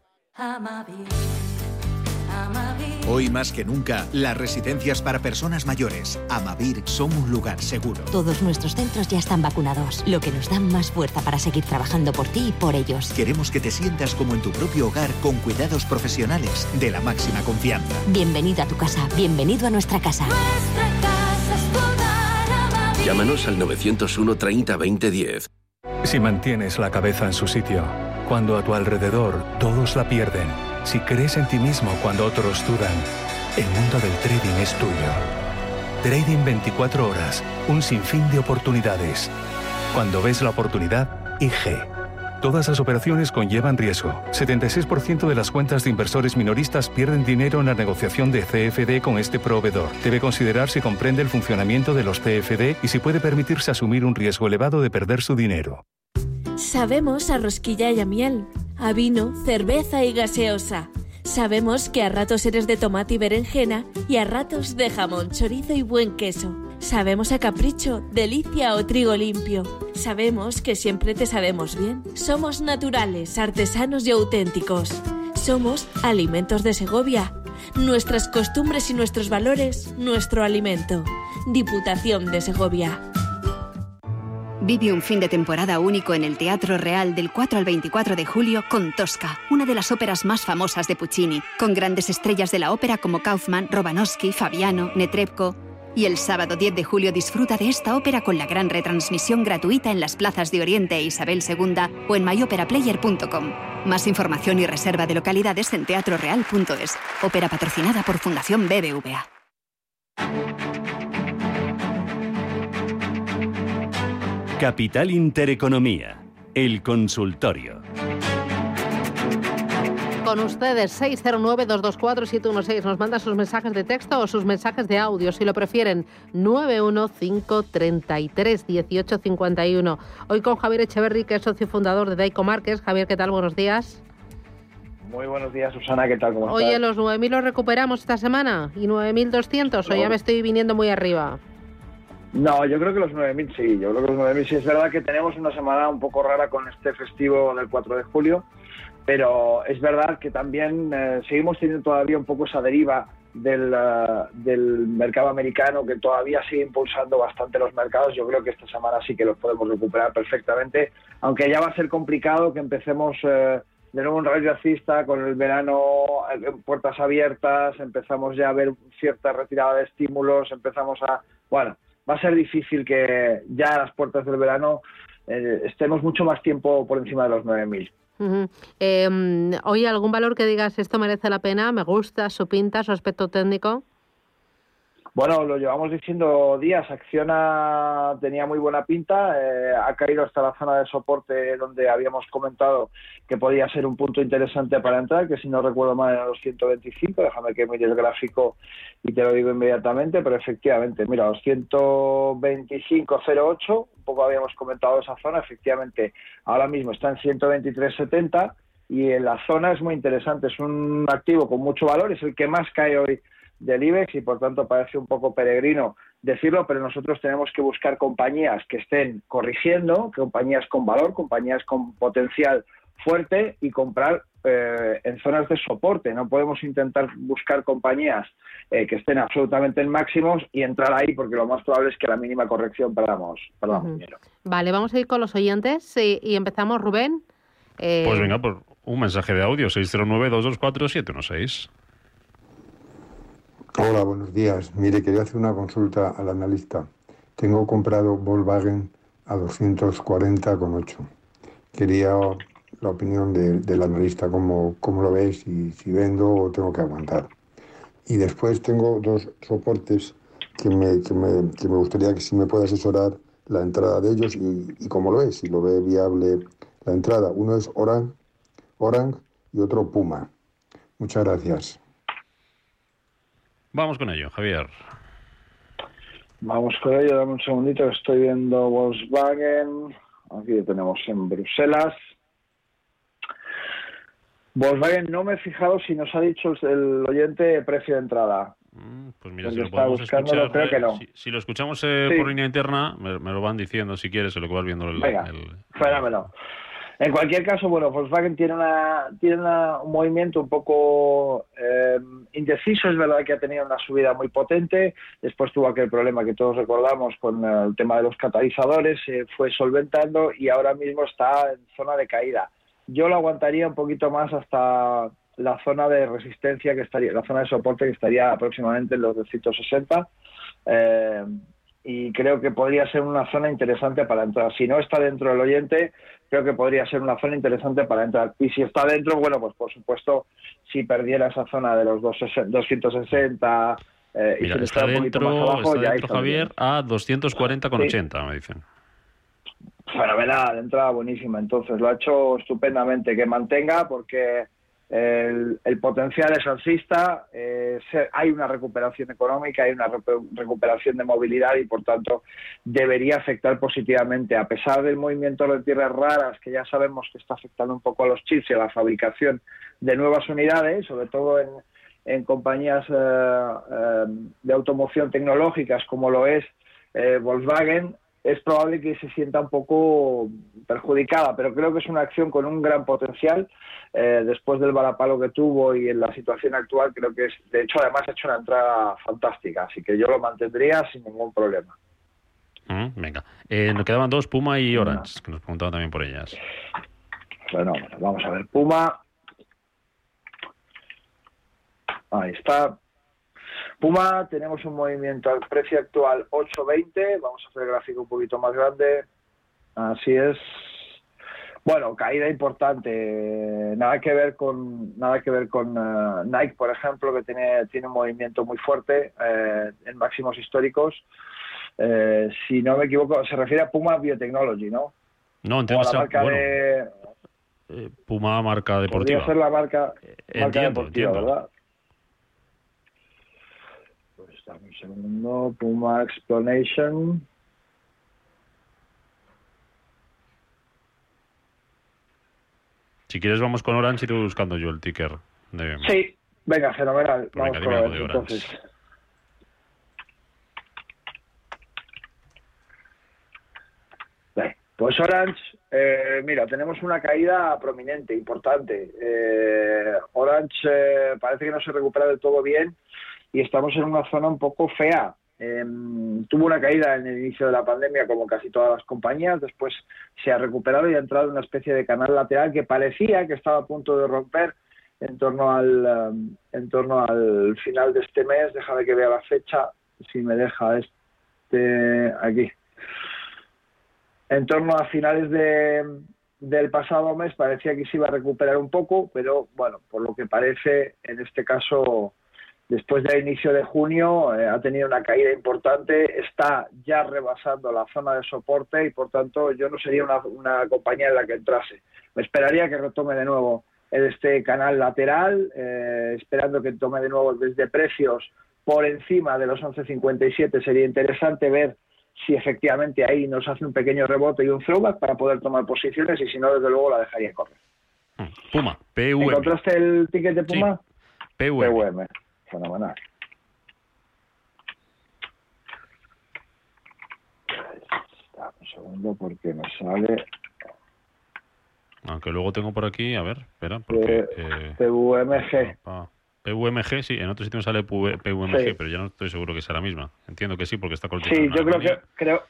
Hoy más que nunca, las residencias para personas mayores, Amavir, son un lugar seguro. Todos nuestros centros ya están vacunados, lo que nos da más fuerza para seguir trabajando por ti y por ellos. Queremos que te sientas como en tu propio hogar con cuidados profesionales de la máxima confianza. Bienvenido a tu casa, bienvenido a nuestra casa. Llámanos al 901 30 20 10. Si mantienes la cabeza en su sitio, cuando a tu alrededor todos la pierden, si crees en ti mismo cuando otros dudan, el mundo del trading es tuyo. Trading 24 horas, un sinfín de oportunidades. Cuando ves la oportunidad, IG. Todas las operaciones conllevan riesgo. 76% de las cuentas de inversores minoristas pierden dinero en la negociación de CFD con este proveedor. Debe considerar si comprende el funcionamiento de los CFD y si puede permitirse asumir un riesgo elevado de perder su dinero. Sabemos a rosquilla y a miel, a vino, cerveza y gaseosa. Sabemos que a ratos eres de tomate y berenjena y a ratos de jamón, chorizo y buen queso. Sabemos a capricho, delicia o trigo limpio. Sabemos que siempre te sabemos bien. Somos naturales, artesanos y auténticos. Somos Alimentos de Segovia. Nuestras costumbres y nuestros valores, nuestro alimento. Diputación de Segovia. Vive un fin de temporada único en el Teatro Real del 4 al 24 de julio con Tosca, una de las óperas más famosas de Puccini, con grandes estrellas de la ópera como Kaufman, Robanowski, Fabiano, Netrebko. Y el sábado 10 de julio disfruta de esta ópera con la gran retransmisión gratuita en las plazas de Oriente e Isabel II o en myoperaplayer.com. Más información y reserva de localidades en teatroreal.es. Ópera patrocinada por Fundación BBVA. Capital Intereconomía, el consultorio. Con ustedes, 609-224-716. Nos manda sus mensajes de texto o sus mensajes de audio, si lo prefieren. 915331851. Hoy con Javier Echeverry, que es socio fundador de Daico Márquez. Javier, ¿qué tal? Buenos días. Muy buenos días, Susana. ¿Qué tal? ¿Cómo Oye, estás? ¿los 9.000 los recuperamos esta semana? ¿Y 9.200? ¿O ya No. me estoy viniendo muy arriba? No, yo creo que los 9.000 sí. Yo creo que los 9.000 sí. Es verdad que tenemos una semana un poco rara con este festivo del 4 de julio, pero es verdad que también eh, seguimos teniendo todavía un poco esa deriva del, uh, del mercado americano que todavía sigue impulsando bastante los mercados. Yo creo que esta semana sí que los podemos recuperar perfectamente, aunque ya va a ser complicado que empecemos uh, de nuevo un rally alcista con el verano puertas abiertas, empezamos ya a ver cierta retirada de estímulos, empezamos a... Bueno, va a ser difícil que ya a las puertas del verano estemos mucho más tiempo por encima de los 9.000. Uh eh, ¿Oye, algún valor que digas esto merece la pena? ¿Me gusta su pinta, su aspecto técnico? Bueno, lo llevamos diciendo días. Acciona tenía muy buena pinta. Eh, ha caído hasta la zona de soporte donde habíamos comentado que podía ser un punto interesante para entrar, que si no recuerdo mal eran los 125. Déjame que mire el gráfico y te lo digo inmediatamente. Pero efectivamente, mira, los 125.08, un poco habíamos comentado esa zona. Efectivamente, ahora mismo está en 123.70 y en la zona es muy interesante. Es un activo con mucho valor, es el que más cae hoy del IBEX y por tanto parece un poco peregrino decirlo, pero nosotros tenemos que buscar compañías que estén corrigiendo, compañías con valor, compañías con potencial fuerte y comprar eh, en zonas de soporte. No podemos intentar buscar compañías eh, que estén absolutamente en máximos y entrar ahí porque lo más probable es que la mínima corrección perdamos, perdamos uh -huh. dinero. Vale, vamos a ir con los oyentes y, y empezamos, Rubén. Eh... Pues venga, por un mensaje de audio, 609-224-716. Hola, buenos días. Mire, quería hacer una consulta al analista. Tengo comprado Volkswagen a 240,8. Quería la opinión de, del analista, cómo, cómo lo ves, si, si vendo o tengo que aguantar. Y después tengo dos soportes que me, que me, que me gustaría que si me puede asesorar la entrada de ellos y, y cómo lo es, si lo ve viable la entrada. Uno es Orang, Orang y otro Puma. Muchas gracias. Vamos con ello, Javier. Vamos con ello, dame un segundito, estoy viendo Volkswagen. Aquí lo tenemos en Bruselas. Volkswagen, no me he fijado si nos ha dicho el oyente precio de entrada. Mm, pues mira, si lo podemos escuchar, creo que no. si, si, lo escuchamos eh, sí. por línea interna, me, me, lo van diciendo si quieres, en lo que vas viendo el... Venga, el, fenómeno. En cualquier caso, bueno, Volkswagen tiene una un movimiento un poco eh, indeciso. Es verdad que ha tenido una subida muy potente. Después tuvo aquel problema que todos recordamos con el tema de los catalizadores. Se fue solventando y ahora mismo está en zona de caída. Yo lo aguantaría un poquito más hasta la zona de resistencia que estaría, la zona de soporte que estaría aproximadamente en los 260. Eh, y creo que podría ser una zona interesante para entrar. Si no está dentro del oyente, creo que podría ser una zona interesante para entrar. Y si está dentro, bueno, pues por supuesto, si perdiera esa zona de los 260, eh, Mira, y si está, está dentro, más abajo, está ya dentro Javier, a 240,80, sí. me dicen. Fenomenal, entrada buenísima. Entonces lo ha hecho estupendamente. Que mantenga porque el, potencial es alcista, eh, hay una recuperación económica, hay una recuperación de movilidad y por tanto debería afectar positivamente, a pesar del movimiento de tierras raras que ya sabemos que está afectando un poco a los chips y a la fabricación de nuevas unidades, sobre todo en, en compañías eh, eh, de automoción tecnológicas como lo es eh, Volkswagen, es probable que se sienta un poco perjudicada, pero creo que es una acción con un gran potencial. Eh, después del balapalo que tuvo y en la situación actual, creo que es, de hecho, además ha hecho una entrada fantástica, así que yo lo mantendría sin ningún problema. Mm, venga, eh, nos quedaban dos, Puma y Orange, que nos preguntaban también por ellas. Bueno, vamos a ver, Puma. Ahí está. Puma, tenemos un movimiento al precio actual 8.20, vamos a hacer el gráfico un poquito más grande, así es. Bueno, caída importante, nada que ver con nada que ver con uh, Nike, por ejemplo, que tiene tiene un movimiento muy fuerte eh, en máximos históricos. Eh, si no me equivoco, se refiere a Puma Biotechnology, ¿no? No, entiendo. la marca bueno, de eh, Puma marca deportiva. Podría ser la marca, marca entiendo, deportiva, entiendo. ¿verdad? Dame un segundo. Puma Explanation. Si quieres vamos con Orange y te voy buscando yo el ticker. De... Sí, venga, fenomenal. Venga, vamos dime con Orange, entonces. Pues Orange, eh, mira, tenemos una caída prominente, importante. Eh, Orange eh, parece que no se recupera del todo bien y estamos en una zona un poco fea. Em, tuvo una caída en el inicio de la pandemia como casi todas las compañías, después se ha recuperado y ha entrado en una especie de canal lateral que parecía que estaba a punto de romper en torno al em, en torno al final de este mes, déjame que vea la fecha, si me deja este aquí. En torno a finales de, del pasado mes parecía que se iba a recuperar un poco, pero bueno, por lo que parece en este caso después del inicio de junio eh, ha tenido una caída importante, está ya rebasando la zona de soporte y por tanto yo no sería una, compañía en la que entrase. Me esperaría que retome de nuevo este canal lateral, eh, esperando que tome de nuevo desde precios por encima de los 11.57. Sería interesante ver si efectivamente ahí nos hace un pequeño rebote y un throwback para poder tomar posiciones y si no, desde luego la dejaría correr. Puma, PUM. ¿Encontraste el ticket de Puma? Sí. PUM fenomenal. Un segundo porque me sale. Aunque luego tengo por aquí, a ver, espera. Porque, eh, PVMG. PVMG, sí, en otro sitio me sale PVMG, pero ya no estoy seguro que sea la misma. Entiendo que sí, porque está cortado. Sí, yo creo que. creo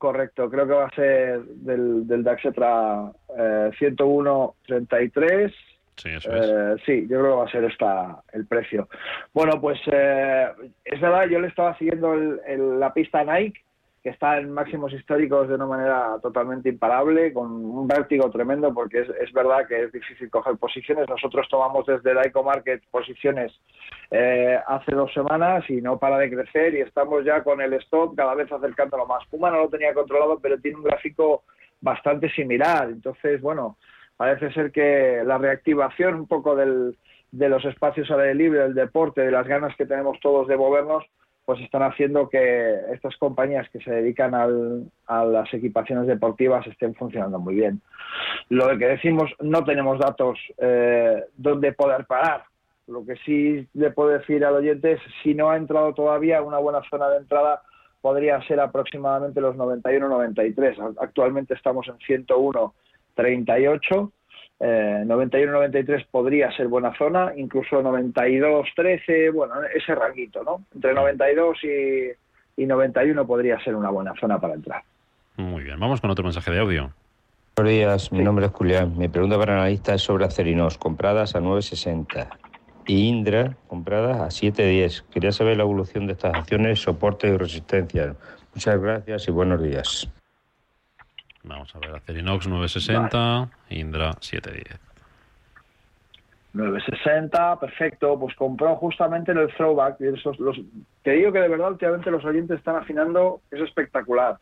Correcto, creo que va a ser del, del DAXetra eh, 101.33 Sí, eso es. Eh, sí, yo creo que va a ser esta el precio. Bueno, pues eh, es verdad, yo le estaba siguiendo la pista Nike, que está en máximos históricos de una manera totalmente imparable, con un vértigo tremendo, porque es, verdad que es difícil coger posiciones. Nosotros tomamos desde el ICO Market posiciones eh, hace dos semanas y no para de crecer y estamos ya con el stop cada vez acercándolo más. Puma no lo tenía controlado, pero tiene un gráfico bastante similar. Entonces, bueno, parece ser que la reactivación un poco del, de los espacios al aire libre, del deporte, de las ganas que tenemos todos de movernos, pues están haciendo que estas compañías que se dedican a las equipaciones deportivas estén funcionando muy bien. Lo que decimos, no tenemos datos eh, donde poder parar. Lo que sí le puedo decir al oyente es, si no ha entrado todavía, una buena zona de entrada podría ser aproximadamente los 91-93. Actualmente estamos en 101 38. Eh, 91-93 podría ser buena zona, incluso 92-13, bueno, ese ranguito, ¿no? Entre 92 y, y 91 podría ser una buena zona para entrar. Muy bien, vamos con otro mensaje de audio. Buenos días, mi nombre es Julián. Mi pregunta para analista es sobre Acerinos, compradas a 9.60 y Indra, compradas a 7.10. Quería saber la evolución de estas acciones, soporte y resistencia. Muchas gracias y buenos días. Vamos a ver, Acerinox 960, Indra 710. 960, perfecto, pues compró justamente en el throwback. Esos, los, te digo que de verdad últimamente los oyentes están afinando, es espectacular.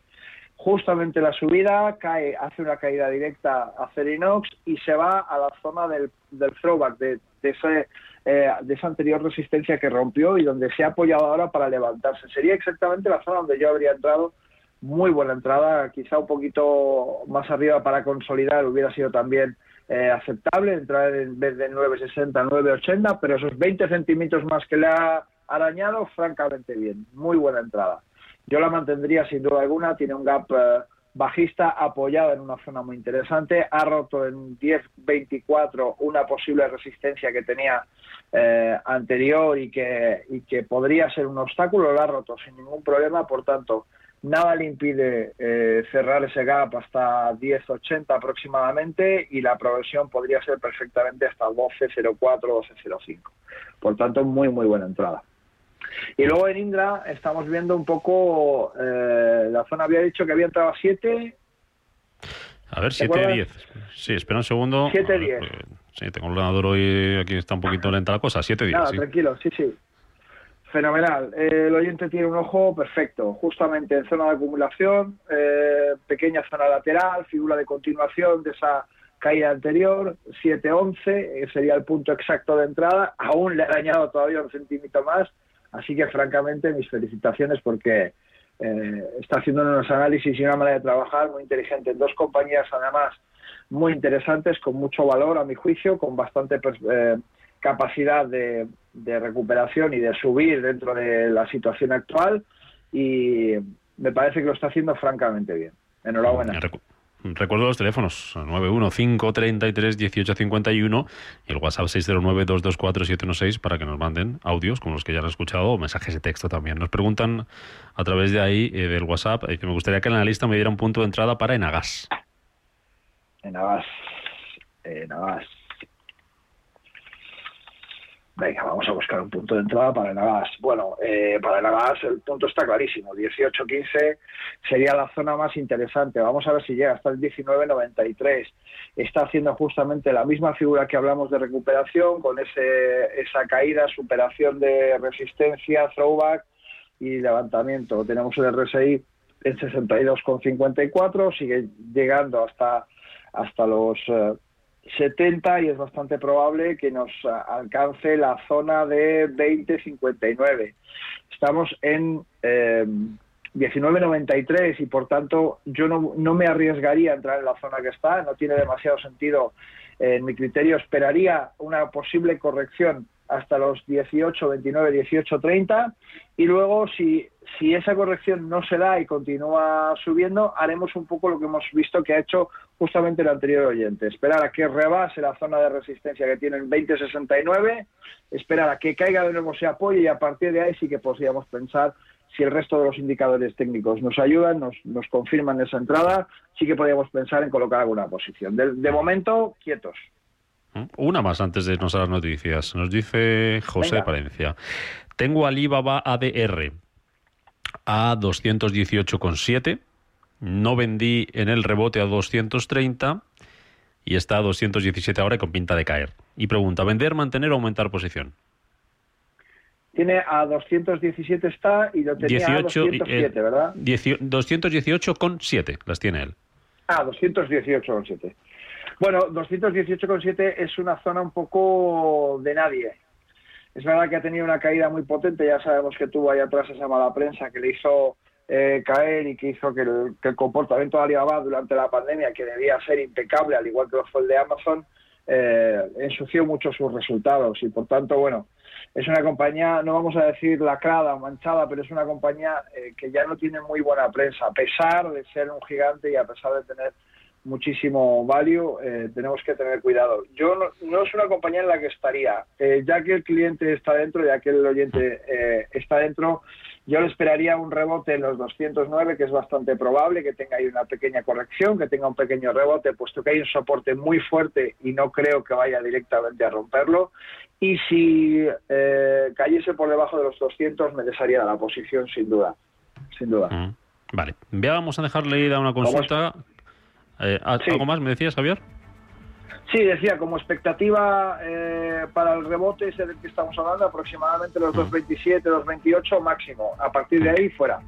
Justamente la subida cae, hace una caída directa a Cerinox y se va a la zona del, del throwback, de, de, ese, eh, de esa anterior resistencia que rompió y donde se ha apoyado ahora para levantarse. Sería exactamente la zona donde yo habría entrado muy buena entrada, quizá un poquito más arriba para consolidar hubiera sido también eh, aceptable, entrar en vez de 9,60, 9,80, pero esos 20 centímetros más que le ha arañado, francamente bien, muy buena entrada. Yo la mantendría sin duda alguna, tiene un gap eh, bajista apoyado en una zona muy interesante, ha roto en 10.24 una posible resistencia que tenía eh, anterior y que, y que podría ser un obstáculo, la ha roto sin ningún problema, por tanto, nada le impide eh, cerrar ese gap hasta 10.80 aproximadamente y la progresión podría ser perfectamente hasta 12.04, 12.05. Por tanto, muy, muy buena entrada. Y luego en Indra estamos viendo un poco, eh, la zona había dicho que había entrado a 7. A ver, 7.10. Sí, espera un segundo. 7.10. Sí, tengo el ordenador hoy, aquí está un poquito lenta la cosa, 7.10. Nada, tranquilo, sí, sí. Fenomenal. el oyente tiene un ojo perfecto, justamente en zona de acumulación, eh, pequeña zona lateral, figura de continuación de esa caída anterior, 7-11, eh, sería el punto exacto de entrada. Aún le ha dañado todavía un centímetro más, así que francamente mis felicitaciones porque eh, está haciendo unos análisis y una manera de trabajar muy inteligente. Dos compañías además muy interesantes, con mucho valor a mi juicio, con bastante capacidad de, recuperación y de subir dentro de la situación actual y me parece que lo está haciendo francamente bien. Enhorabuena. Recuerdo los teléfonos 915331851 y el WhatsApp 609224716 para que nos manden audios como los que ya han escuchado o mensajes de texto también. Nos preguntan a través de ahí eh, del WhatsApp que me gustaría que el analista me diera un punto de entrada para Enagas. Enagas. Enagas. Venga, vamos a buscar un punto de entrada para el Nagas. Bueno, eh, para el Nagas el punto está clarísimo. 18-15 sería la zona más interesante. Vamos a ver si llega hasta el 19-93. Está haciendo justamente la misma figura que hablamos de recuperación, con ese, esa caída, superación de resistencia, throwback y levantamiento. Tenemos el RSI en 62,54, sigue llegando hasta, hasta los... Eh, 70 y es bastante probable que nos alcance la zona de 20-59. Estamos en eh, 19.93 y por tanto yo no, no, me arriesgaría a entrar en la zona que está, no tiene demasiado sentido. En mi criterio esperaría una posible corrección hasta los 18, 29, 18, 30 y luego si, si esa corrección no se da y continúa subiendo, haremos un poco lo que hemos visto que ha hecho justamente el anterior oyente, esperar a que rebase la zona de resistencia que tiene en 2069, esperar a que caiga de nuevo, se apoye y a partir de ahí sí que podríamos pensar si el resto de los indicadores técnicos nos ayudan, nos, nos confirman esa entrada, sí que podríamos pensar en colocar alguna posición. De, momento, quietos. ¿Mm? Una más antes de irnos a las noticias. Nos dice José Palencia. Tengo Alibaba ADR a 218,7. No vendí en el rebote a 230 y está a 217 ahora y con pinta de caer. Y pregunta, ¿vender, mantener o aumentar posición? Tiene a 217 está y lo tenía a 207, ¿verdad? 218,7 las tiene él. Ah, 218,7. Bueno, 218,7 es una zona un poco de nadie. Es verdad que ha tenido una caída muy potente, ya sabemos que tuvo ahí atrás esa mala prensa que le hizo eh, caer y que hizo que el, comportamiento de Alibaba durante la pandemia, que debía ser impecable, al igual que lo fue el de Amazon, eh, ensució mucho sus resultados y por tanto, bueno, es una compañía, no vamos a decir lacrada o manchada, pero es una compañía eh, que ya no tiene muy buena prensa, a pesar de ser un gigante y a pesar de tener muchísimo value, eh, tenemos que tener cuidado. Yo no, es una compañía en la que estaría, eh, ya que el cliente está dentro, ya que el oyente eh, está dentro, yo le esperaría un rebote en los 209, que es bastante probable que tenga ahí una pequeña corrección, que tenga un pequeño rebote, puesto que hay un soporte muy fuerte y no creo que vaya directamente a romperlo. Y si cayese por debajo de los 200, me desharía la posición, sin duda. Sin duda. Mm, vale. Ya vamos a dejar leída una consulta. Eh, ¿Algo más me decías, Javier? Sí, decía, como expectativa eh, para el rebote ese del que estamos hablando, aproximadamente los 2.27, mm. 2.28 máximo. A partir de ahí, fuera.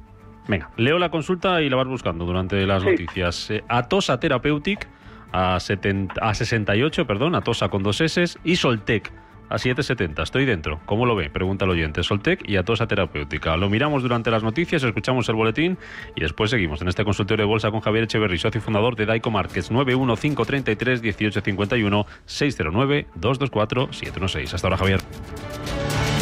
Venga, leo la consulta y la vas buscando durante las noticias. Eh, Atosa Therapeutic a, 70, a 68, perdón, Atosa con dos S y Soltec a 7,70. Estoy dentro. ¿Cómo lo ve? Pregunta el oyente. Soltec y Atosa Terapéutica. Lo miramos durante las noticias, escuchamos el boletín y después seguimos en este consultorio de bolsa con Javier Echeverry, socio fundador de Daico Márquez. 91533 1851 609 224 716. Hasta ahora, Javier.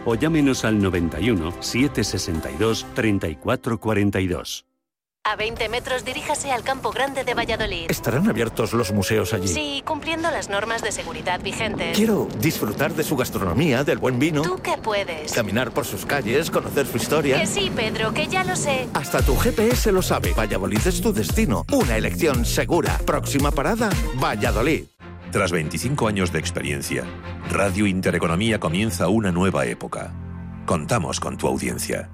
o llámenos al 91 762 3442. A 20 metros diríjase al Campo Grande de Valladolid. ¿Estarán abiertos los museos allí? Sí, cumpliendo las normas de seguridad vigentes. Quiero disfrutar de su gastronomía, del buen vino. ¿Tú qué puedes? Caminar por sus calles, conocer su historia. Que sí, Pedro, que ya lo sé. Hasta tu GPS lo sabe. Valladolid es tu destino. Una elección segura. Próxima parada, Valladolid. Tras 25 años de experiencia, Radio Intereconomía comienza una nueva época. Contamos con tu audiencia.